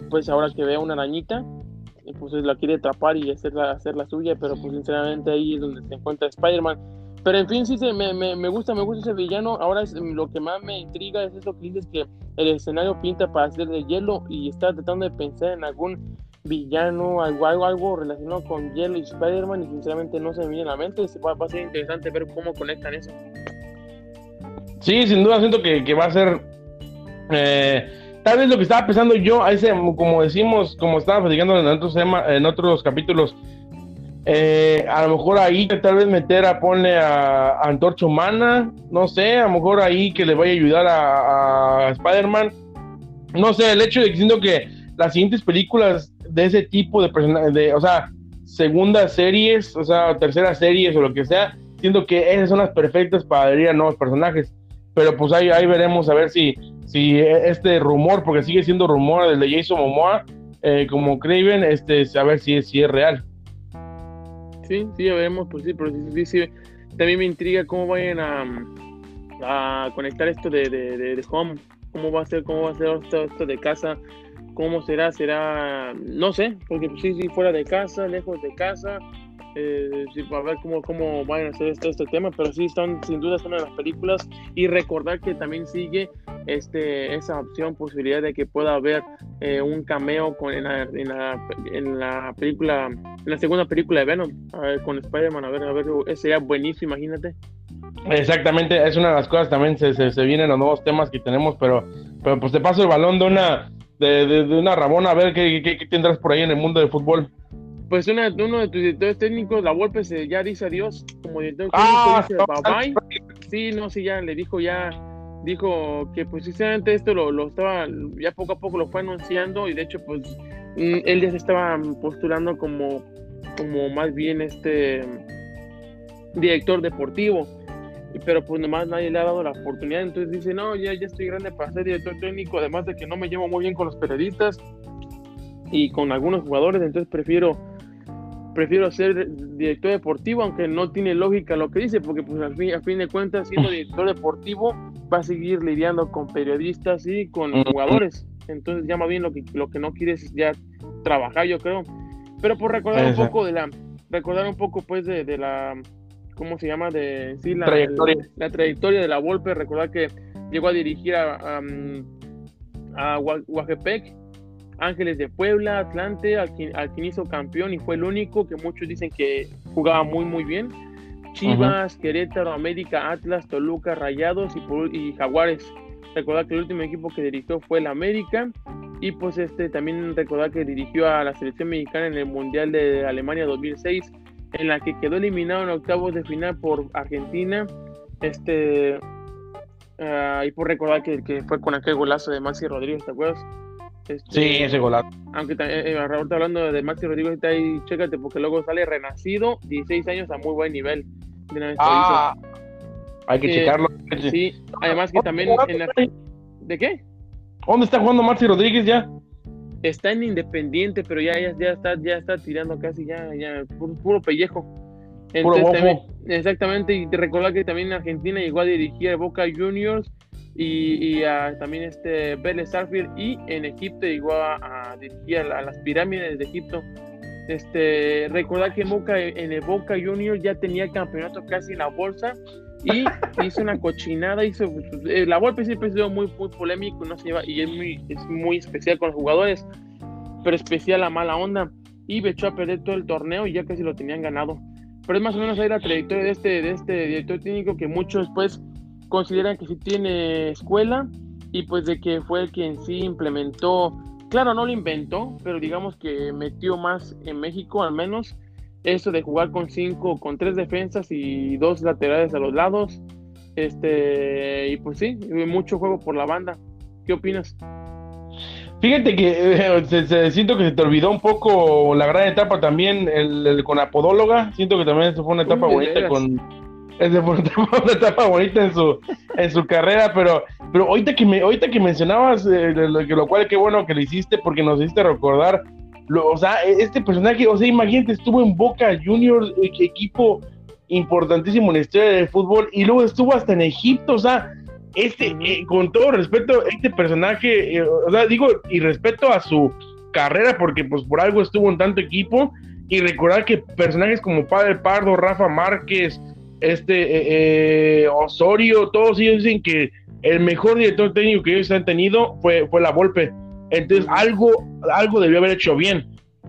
pues ahora que ve a una arañita, pues la quiere atrapar y hacerla, hacer la suya, pero pues sinceramente ahí es donde se encuentra Spider-Man. Pero en fin, sí, se, me, me, gusta, me gusta ese villano. Ahora lo que más me intriga es eso que dices que el escenario pinta para hacer de hielo y está tratando de pensar en algún villano, algo, algo, algo relacionado con hielo y Spider-Man y sinceramente no se me viene a la mente. Va, va a ser interesante ver cómo conectan eso. Sí, sin duda siento que, que va a ser... Eh tal vez lo que estaba pensando yo, ese, como decimos, como estaba platicando en otros, en otros capítulos, eh, a lo mejor ahí tal vez meter a ponerle a, Antorcha Humana, no sé, a lo mejor ahí que le vaya a ayudar a, Spider-Man. No sé, el hecho de que siento que las siguientes películas de ese tipo de personajes, de, o sea, segundas series, o sea, terceras series o lo que sea, siento que esas son las perfectas para adherir a nuevos personajes. Pero pues ahí, ahí veremos a ver si, si este rumor, porque sigue siendo rumor el de Jason Momoa, eh, como Craven, este, a ver si, si es real. Sí, sí, ya veremos, pues sí, pero sí, sí, también me intriga cómo vayan a, a conectar esto de, de, de, home, cómo va a ser, cómo va a ser esto, de casa, cómo será, será, no sé, porque pues sí, sí, fuera de casa, lejos de casa, eh, ver cómo, cómo van a hacer este, este tema, pero sí están sin duda son de las películas y recordar que también sigue este, esa opción, posibilidad de que pueda haber eh, un cameo con, en, la, en, la, película, en la segunda película de Venom, con Spider-Man, a ver, a ver, sería buenísimo, imagínate. Exactamente, es una de las cosas también, se, se, vienen los nuevos temas que tenemos, pero, pero pues te paso el balón de una, de, de, una Rabona, a ver qué, qué, tendrás por ahí en el mundo del fútbol. Pues una, uno de tus directores técnicos, la Volpe, se, ya dice adiós como director ah, técnico, dice bye bye. Sí, no, sí, ya le dijo ya, dijo que pues sinceramente esto lo, lo estaba, ya poco a poco lo fue anunciando y de hecho pues mm, él ya se estaba postulando como, como más bien este director deportivo. Pero pues nomás nadie le ha dado la oportunidad, entonces dice, no, ya, ya estoy grande para ser director técnico, además de que no me llevo muy bien con los periodistas y con algunos jugadores, entonces prefiero prefiero ser director deportivo, aunque no tiene lógica lo que dice, porque pues al fin, a fin de cuentas, siendo director deportivo, va a seguir lidiando con periodistas y con jugadores. Entonces más bien lo que, lo que no quiere es ya trabajar, yo creo. Pero por recordar un poco de la, recordar un poco pues de, de la ¿cómo se llama? De sí, la trayectoria, la, trayectoria de la Volpe. Recordar que llegó a dirigir a, a, Ángeles de Puebla, Atlante, al quien, hizo campeón y fue el único que muchos dicen que jugaba muy, muy bien. Chivas, Querétaro, América, Atlas, Toluca, Rayados y, y Jaguares. Recordar que el último equipo que dirigió fue el América. Y pues este también recordar que dirigió a la selección mexicana en el Mundial de Alemania 2006 en la que quedó eliminado en octavos de final por Argentina. Este, uh, y por recordar que, que, fue con aquel golazo de Maxi Rodríguez, ¿te acuerdas? Este, sí, ese golazo. Aunque también, eh, está hablando de Maxi Rodríguez, está ahí, chécate, porque luego sale renacido, 16 años a muy buen nivel. ah, hay que checarlo. Sí, además que también. En la... ¿De qué? ¿Dónde está jugando Maxi Rodríguez ya? está en Independiente, pero ya, ya, ya, está, ya está tirando casi ya, ya puro, pellejo. exactamente, y te recordar que también en Argentina llegó a dirigir a Boca Juniors y, y a, también este Vélez Sarfield y en Egipto llegó a, dirigir a, las pirámides de Egipto. Este, recordar que en Boca, en el Boca Juniors ya tenía el campeonato casi en la bolsa y hizo una cochinada, hizo eh, la Volpe siempre ha sido muy, muy polémico, no se lleva, y es muy, es muy especial con los jugadores, pero especial a mala onda, y echó a perder todo el torneo y ya casi lo tenían ganado. Pero es más o menos ahí la trayectoria de este, de este director técnico que muchos pues consideran que sí tiene escuela y pues de que fue el quien sí implementó, claro, no lo inventó, pero digamos que metió más en México al menos eso de jugar con cinco, con tres defensas y dos laterales a los lados. Este, y pues sí, mucho juego por la banda. ¿Qué opinas? Fíjate que eh, siento que se te olvidó un poco la gran etapa también el, con Apodóloga. Siento que también eso fue una etapa bonita con. Esa fue una etapa, bonita en su, en su carrera, pero, pero ahorita que me, ahorita que mencionabas, eh, lo, lo cual qué bueno que lo hiciste porque nos hiciste recordar o sea, e, este personaje, o sea, imagínate, estuvo en Boca Juniors, e, equipo importantísimo en la historia del fútbol, y luego estuvo hasta en Egipto, o sea, este, eh, con todo respeto, este personaje, eh, o sea, digo, y respeto a su carrera, porque pues por algo estuvo en tanto equipo, y recordar que personajes como Padre Pardo, Rafa Márquez, este eh, Osorio, todos ellos dicen que el mejor director técnico que ellos han tenido fue, fue la Volpe. Entonces algo, algo debió haber hecho bien.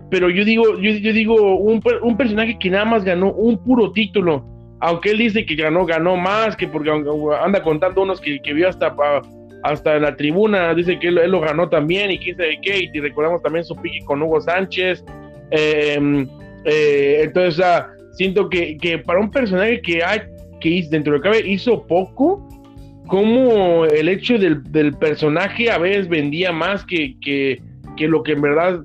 Pero yo digo, yo, digo, un, un, personaje que nada más ganó un puro título, aunque él dice que ganó, ganó más, que porque anda contando unos que, vio hasta hasta la tribuna, dice que él, lo ganó también y quién sabe qué, y recordamos también su pique con Hugo Sánchez. Em, eh, entonces, siento que, que, para un personaje que hay, que dentro de que cabe, hizo poco, cómo el hecho del, personaje a veces vendía más que, que, lo que en verdad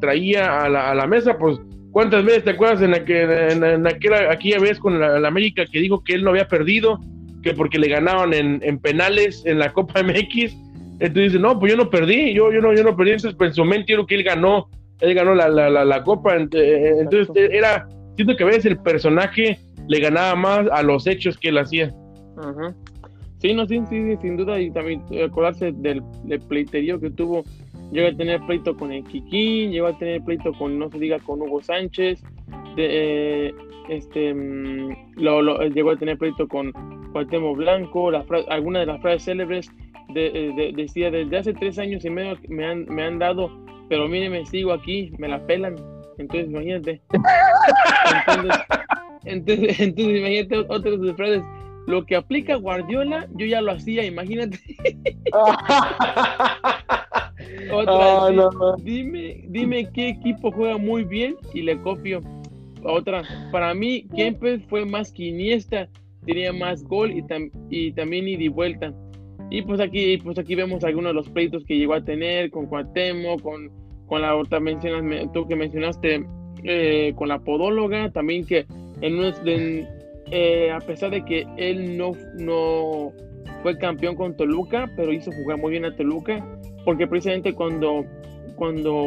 traía a la, a la, mesa, pues ¿cuántas veces te acuerdas en, la que, en, aquella, aquella vez con la, América que dijo que él no había perdido, que porque le ganaban en, en penales en la Copa MX? Entonces dice, no, pues yo no perdí, yo, yo, no, yo no perdí, entonces pues, en su mente que él ganó, él ganó la, la, la, Copa, entonces era, siento que a veces el personaje le ganaba más a los hechos que él hacía. Ajá. Sí, no, sí, sí, sin duda, y también acordarse del, pleiterío que tuvo. Llegó a tener pleito con el Kikín, llegó a tener pleito con, no se diga, con Hugo Sánchez, de, eh, este, mm, lo, llegó a tener pleito con Cuauhtémoc Blanco, la algunas de las frases célebres de, decía, desde hace tres años y medio me han, me han dado, pero mire, me sigo aquí, me la pelan. Entonces, imagínate. Entonces, entonces, entonces imagínate otras frases lo que aplica Guardiola, yo ya lo hacía, imagínate. Otra, ah, dime, dime qué equipo juega muy bien y le copio. Otra, para mí, Kempes fue más que Iniesta, tenía más gol y, y también ida y vuelta. Y pues aquí, pues aquí vemos algunos de los pleitos que llegó a tener con Cuatemo, con, con la otra mencionas, tú que mencionaste, eh, con la podóloga, también que en, eh, a pesar de que él no, no fue campeón con Toluca, pero hizo jugar muy bien a Toluca, porque precisamente cuando, cuando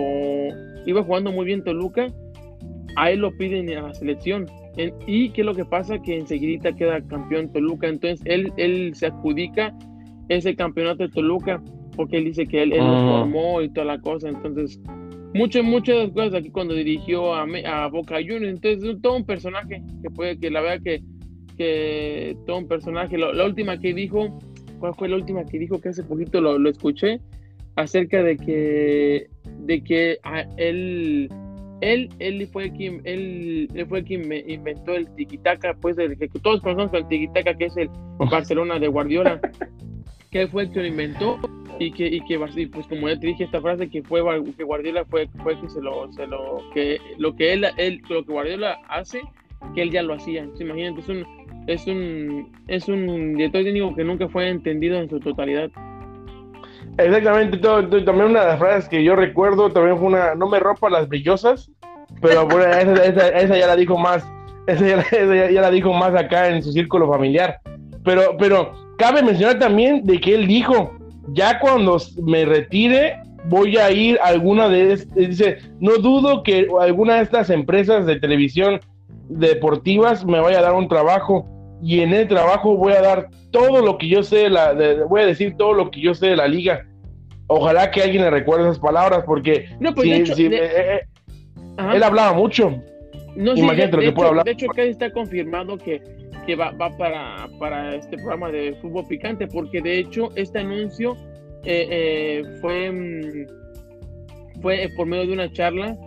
iba jugando muy bien Toluca, a él lo piden a la selección. ¿Y qué es lo que pasa? Que enseguida queda campeón Toluca. Entonces él, él se adjudica ese campeonato de Toluca porque él dice que él, él lo ah. formó y toda la cosa. Entonces, muchas, muchas cosas aquí cuando dirigió a, a Boca Juniors. Entonces, todo un personaje que puede, que la verdad que, que todo un personaje. la última que dijo, ¿cuál fue la última que dijo? Que hace poquito lo, lo escuché acerca de que, de que a él él, él fue quien, él, él fue quien inventó el tiquitaca, pues el que todos conocemos el tiquitaca, que es el Barcelona de Guardiola, que fue el que lo inventó y que, y que pues como ya te dije esta frase que fue que Guardiola fue, fue que se lo, se lo que lo que él, él lo que Guardiola hace que él ya lo hacía imagínate es un es un es un director técnico que nunca fue entendido en su totalidad Exactamente, también una de las frases que yo recuerdo también fue una, no me rompa las brillosas, pero esa, ya la dijo más, esa, ya, la dijo más acá en su círculo familiar. Pero, pero cabe mencionar también de que él dijo, ya cuando me retire voy a ir a alguna de dice, no dudo que alguna de estas empresas de televisión deportivas me vaya a dar un trabajo y en el trabajo voy a dar todo lo que yo sé, la, voy a decir todo lo que yo sé de la liga. Ojalá que alguien le recuerde esas palabras, porque no, pues eh, eh, él hablaba mucho. No, Imagínate lo que puede hablar. De hecho, acá está confirmado que, que va, va para, para, este programa de fútbol picante, porque de hecho este anuncio eh, fue, mm, fue por medio de una charla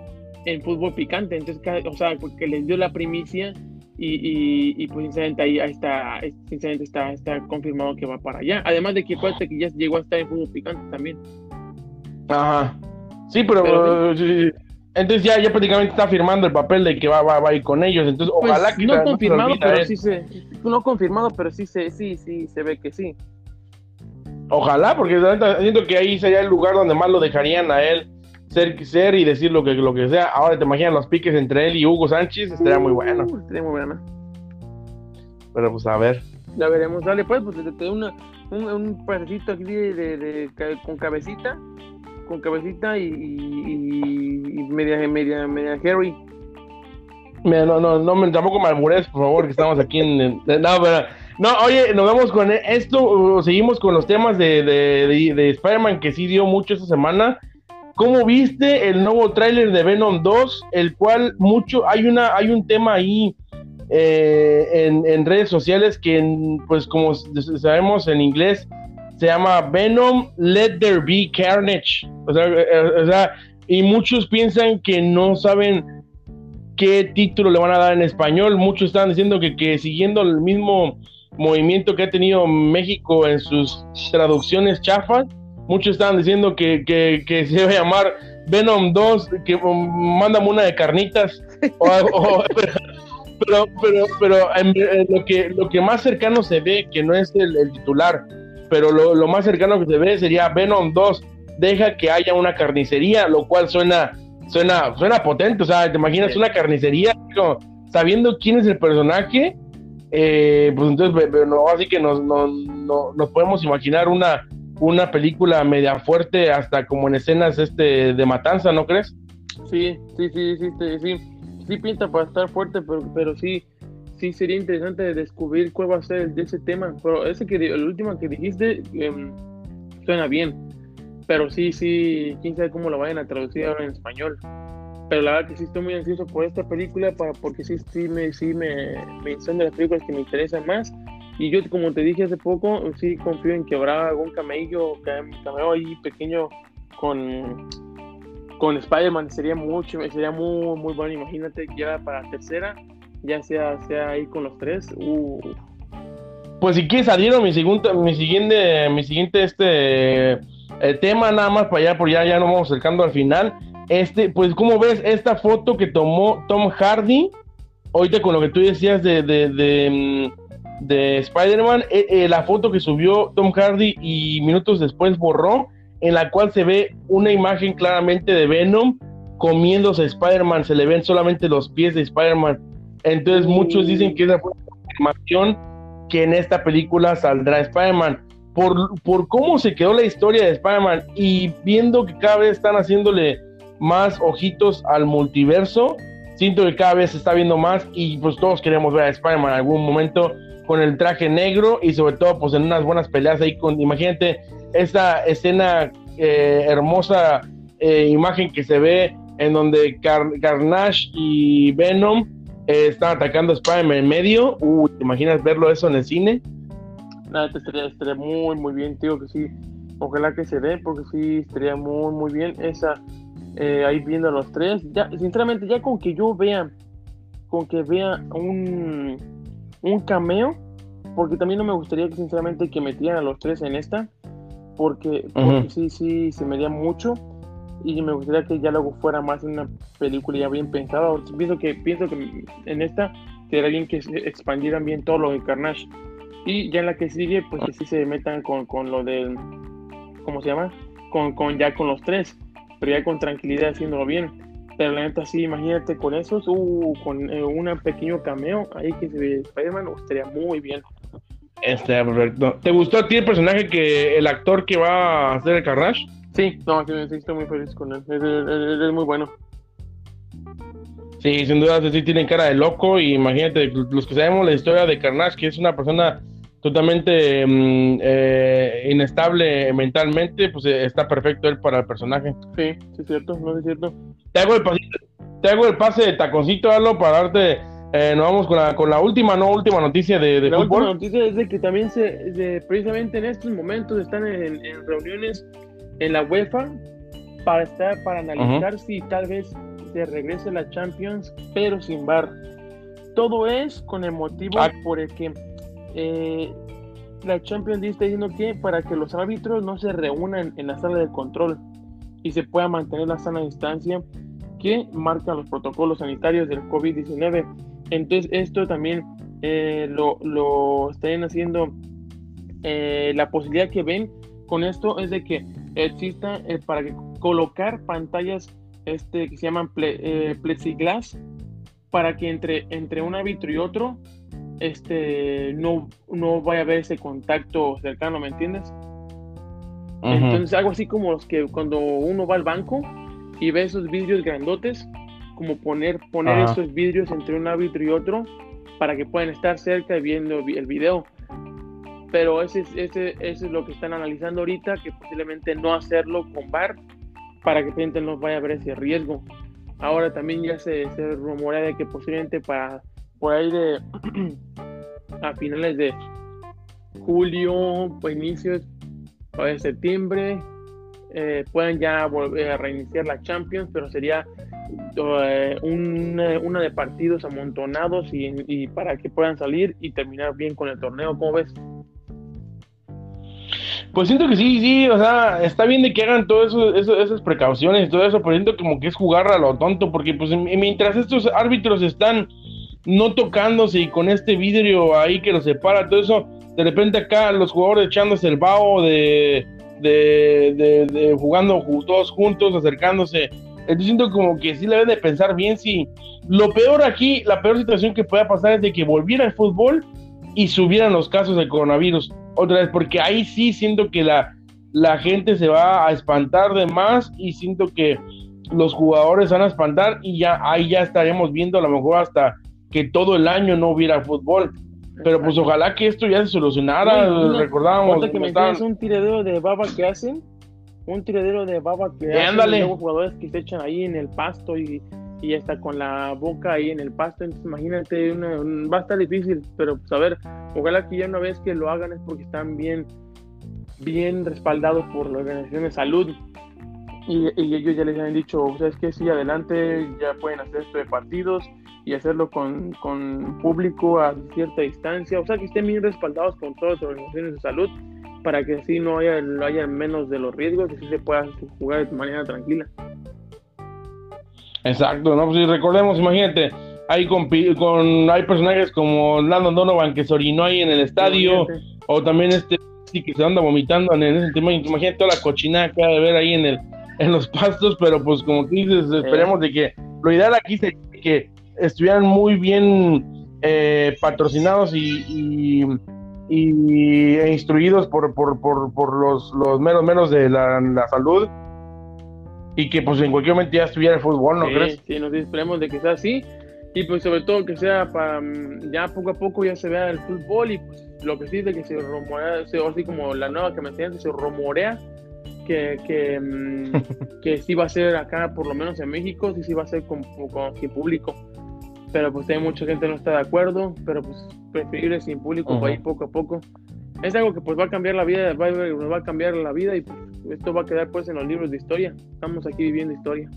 en fútbol picante. Entonces, o sea, porque les dio la primicia y, y, pues sinceramente ahí, está, sinceramente está, está confirmado que va para allá. Además de que acuérdate que ya llegó a estar en fútbol picante también. Ajá. Sí, pero, entonces ya, ya prácticamente está firmando el papel de que va, va, va a ir con ellos. Entonces, pues, ojalá que no confirmado, pero sí se, no confirmado, pero sí se, sí, sí se ve que sí. Ojalá, porque siento que ahí sería el lugar donde más lo dejarían a él ser, ser y decir lo que, lo que sea. Ahora te imaginas los piques entre él y Hugo Sánchez, estaría muy bueno. Uh, estaría muy bueno. Pero pues a ver. Ya veremos, dale pues, pues te, doy una, un, un pedacito aquí de, de, con cabecita, con cabecita y, media, media, media Harry. Mira, no, no, no, tampoco me albures, por favor, que estamos aquí en... no, pero... No, oye, nos vamos con esto, seguimos con los temas de, de, de, de Spider-Man que sí dio mucho esta semana. ¿Cómo viste el nuevo tráiler de Venom 2? El cual mucho, hay una, hay un tema ahí eh, en, redes sociales que, pues como sabemos en inglés, se llama Venom Let There Be Carnage. O sea, eh, o sea, y muchos piensan que no saben qué título le van a dar en español. Muchos están diciendo que, que siguiendo el mismo movimiento que ha tenido México en sus traducciones chafas, Muchos estaban diciendo que, que, se iba a llamar Venom 2, que um, una de carnitas. pero, pero, pero, lo, que, lo que más cercano se ve, que no es el, titular, pero lo, más cercano que se ve sería Venom 2, deja que haya una carnicería, lo cual suena, suena, suena potente. O sea, te imaginas una carnicería, sabiendo quién es el personaje, eh, pues entonces, no, así que nos, nos podemos imaginar una una película media fuerte, hasta como en escenas este de matanza, ¿no crees? Sí, sí, sí, sí, sí, sí, pinta para estar fuerte, pero, pero sí, sí sería interesante descubrir cuál va a ser de ese tema. Pero ese que el último que dijiste em, suena bien, pero sí, sí, quién sabe cómo lo vayan a traducir ahora en español. Pero la verdad que sí estoy muy ansioso por esta película para, porque sí, sí me, sí me, me son de las películas que me interesan más y yo, como te dije hace poco, sí confío en que habrá algún camello, cameo ahí pequeño con, con Spider-Man. Sería mucho, sería muy, muy bueno. Imagínate que ya para tercera, ya sea, sea ahí con los tres. Uh, pues si quieres adhiero mi siguiente, mi siguiente, mi siguiente este eh, tema, nada más para allá, por ya, ya nos vamos acercando al final. Este, pues, como ves esta foto que tomó Tom Hardy? Ahorita con lo que tú decías de, de, de, mm, Spider-Man, eh, eh, la foto que subió Tom Hardy y minutos después borró, en la cual se ve una imagen claramente de Venom comiéndose a Spider-Man, se le ven solamente los pies de Spider-Man. Entonces muchos dicen que esa fue la confirmación que en esta película saldrá Spider-Man. Por, por cómo se quedó la historia de Spider-Man y viendo que cada vez están haciéndole más ojitos al multiverso, siento que cada vez se está viendo más y pues todos queremos ver a Spider-Man en algún momento con el traje negro y sobre todo pues en unas buenas peleas ahí con, imagínate esta escena eh, hermosa eh, imagen que se ve en donde Carnage y Venom eh, están atacando a Spider-Man en medio. Uy, ¿te imaginas verlo eso en el cine? Nada, te estaría, muy, muy bien, tío, que sí. Ojalá que se dé, porque sí, estaría muy, muy bien esa, eh, ahí viendo a los tres. Ya, sinceramente, ya con que yo vea, con que vea un, un cameo, porque también no me gustaría que, sinceramente, que metieran a los tres en esta, porque, porque sí, sí, se me haría mucho y me gustaría que ya luego fuera más una película ya bien pensada. Pienso que, pienso que en esta sería bien que expandieran bien todo lo de Carnage. Y ya en la que sigue, pues que sí se metan con, con lo del, ¿cómo se llama? Con, con ya con los tres, pero ya con tranquilidad haciéndolo bien. Pero la neta sí, imagínate con esos, uh, con eh, un pequeño cameo ahí que se ve Spider-Man, estaría muy bien. Este, perfecto. ¿Te gustó a ti el personaje que el actor que va a hacer el Carnage? Sí, no, sí, estoy muy feliz con él. Él, es muy bueno. Sí, sin duda, sí tiene cara de loco. Y imagínate, los que sabemos la historia de Carnage, que es una persona totalmente mm, eh, inestable mentalmente, pues eh, está perfecto él para el personaje. Sí, sí es cierto, no es cierto. Te hago el, te hago el pase de taconcito, Aldo, para darte. Eh, nos vamos con la, con la última, no última noticia de, de la última noticia es de que también se, precisamente en estos momentos están en reuniones en la UEFA para estar para analizar si tal vez se regrese la Champions, pero sin bar. Todo es con el motivo ah. por el que eh, la Champions está diciendo que para que los árbitros no se reúnan en la sala de control y se pueda mantener la sana distancia que marcan los protocolos sanitarios del COVID-19. Entonces esto también eh, lo, lo están haciendo, eh, la posibilidad que ven con esto es de que exista eh, para colocar pantallas este, que se llaman eh, plexiglass para que entre, entre un árbitro y otro este, no, no vaya a haber ese contacto cercano, ¿me entiendes? Entonces algo así como los que cuando uno va al banco y ve esos vidrios grandotes, como poner, poner esos vidrios entre un árbitro y otro para que puedan estar cerca viendo el video pero ese, ese, ese es lo que están analizando ahorita, que posiblemente no hacerlo con VAR para que gente no vaya a ver ese riesgo. Ahora también ya se, se rumorea de que posiblemente para por ahí de a finales de julio, pues inicios de septiembre, eh, puedan ya volver a reiniciar la Champions, pero sería eh, una, de partidos amontonados y, y, para que puedan salir y terminar bien con el torneo. ¿Cómo ves? Pues siento que sí, sí, o sea, está bien de que hagan todas esas precauciones y todo eso, pero siento como que es jugar a lo tonto, porque pues mientras estos árbitros están no tocándose y con este vidrio ahí que los separa, todo eso, de repente acá los jugadores echándose el vaho de, de, de, jugando todos juntos, acercándose. Entonces siento como que sí le deben de pensar bien si lo peor aquí, la peor situación que pueda pasar es de que volviera el fútbol y subieran los casos de coronavirus otra vez, porque ahí sí siento que la, la gente se va a espantar de más y siento que los jugadores van a espantar y ya ahí ya estaríamos viendo a lo mejor hasta que todo el año no hubiera fútbol. Pero pues ojalá que esto ya se solucionara. Recordábamos que me un tiradero de baba que hacen, un tiradero de baba que hacen jugadores que se echan ahí en el pasto y y está con la boca ahí en el pasto. Entonces, imagínate, va a estar difícil, pero pues a ver, ojalá que ya una vez que lo hagan es porque están bien, bien respaldados por la Organización de Salud. Y, ellos ya les han dicho, ¿sabes que Sí, adelante, ya pueden hacer esto de partidos y hacerlo con, con público a cierta distancia, o sea, que estén bien respaldados con todas las organizaciones de salud para que así no haya, haya menos de los riesgos y así se pueda jugar de manera tranquila. Exacto, ¿no? Pues recordemos, imagínate, hay, con, con, hay personajes como Landon Donovan que se orinó ahí en el estadio, o también este sí que se anda vomitando en ese tema, imagínate toda la cochinada que de ver ahí en el en los pastos, pero pues como tú dices, esperemos de que lo ideal aquí sería que estuvieran muy bien eh, patrocinados y, y, e instruidos por, por, por, por, los, los menos menos de la, la, salud y que pues en cualquier momento ya estuviera el fútbol, ¿no crees? Sí, nos esperemos de que sea así y pues sobre todo que sea para mm, ya poco a poco ya se vea el fútbol y pues lo que sí de que se rumorea, así como la nueva que me decían, se rumorea que, que, mm, que, sí va a ser acá, por lo menos en México, sí, sí va a ser con, con sin público. Pero pues hay mucha gente no está de acuerdo, pero pues preferible sin público para ir poco a poco. Es algo que pues va a cambiar la vida, va, va a cambiar la vida y pues, esto va a quedar pues en los libros de historia. Estamos aquí viviendo historia.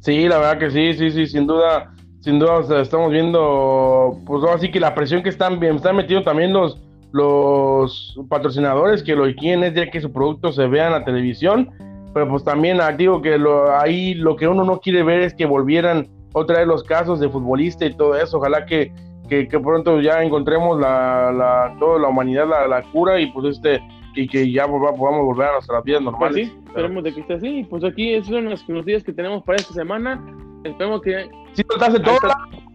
Sí, la verdad que sí, sí, sí, sin duda, sin duda estamos viendo, pues así que la presión que están, están metiendo también los, los patrocinadores que lo quieren es ya que su producto se vea en la televisión, pero pues también ah, digo que lo, ahí lo que uno no quiere ver es que volvieran otra vez los casos de futbolista y todo eso, ojalá que, que, pronto ya encontremos la, la, toda la humanidad la, la cura y pues este y que ya podamos volver a nuestras vidas pues normales. sí, esperemos de que esté así. Pues aquí esas son las noticias que tenemos para esta semana. Esperemos que. Sí, todo.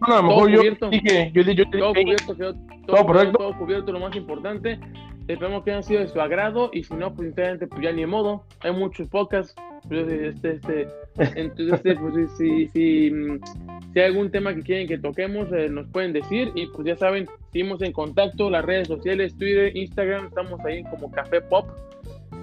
a lo mejor yo dije, yo, yo, todo cubierto, todo, todo, perfecto. todo cubierto, lo más importante. Esperemos que hayan sido de su agrado y si no, pues pues ya ni modo. Hay muchos podcasts. Este, este, entonces, este, pues si, si, mm, si, hay algún tema que quieren que toquemos, eh, nos pueden decir. Y pues ya saben, seguimos en contacto, las redes sociales, Twitter, Instagram, estamos ahí como Café Pop.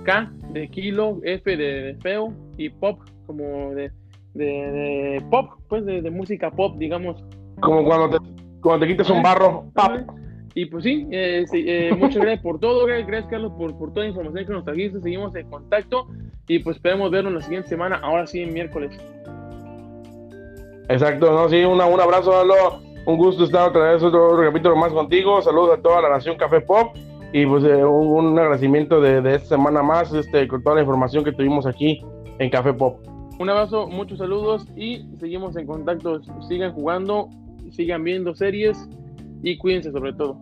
K de kilo, F de, feo y pop como de, de, pop, pues de, música pop, digamos. Como cuando te, cuando te quites un barro, pop. Y pues sí, eh, eh, muchas gracias por todo, gracias Carlos por, por toda la información que nos trajiste, seguimos en contacto y pues esperemos vernos la siguiente semana, ahora sí, miércoles. Exacto, no, sí, un abrazo, un gusto estar otra vez otro, capítulo más contigo, saludos a toda la nación Café Pop. Y pues eh, un, agradecimiento de, de, esta semana más este, con toda la información que tuvimos aquí en Café Pop. Un abrazo, muchos saludos y seguimos en contacto, sigan jugando, sigan viendo series y cuídense sobre todo.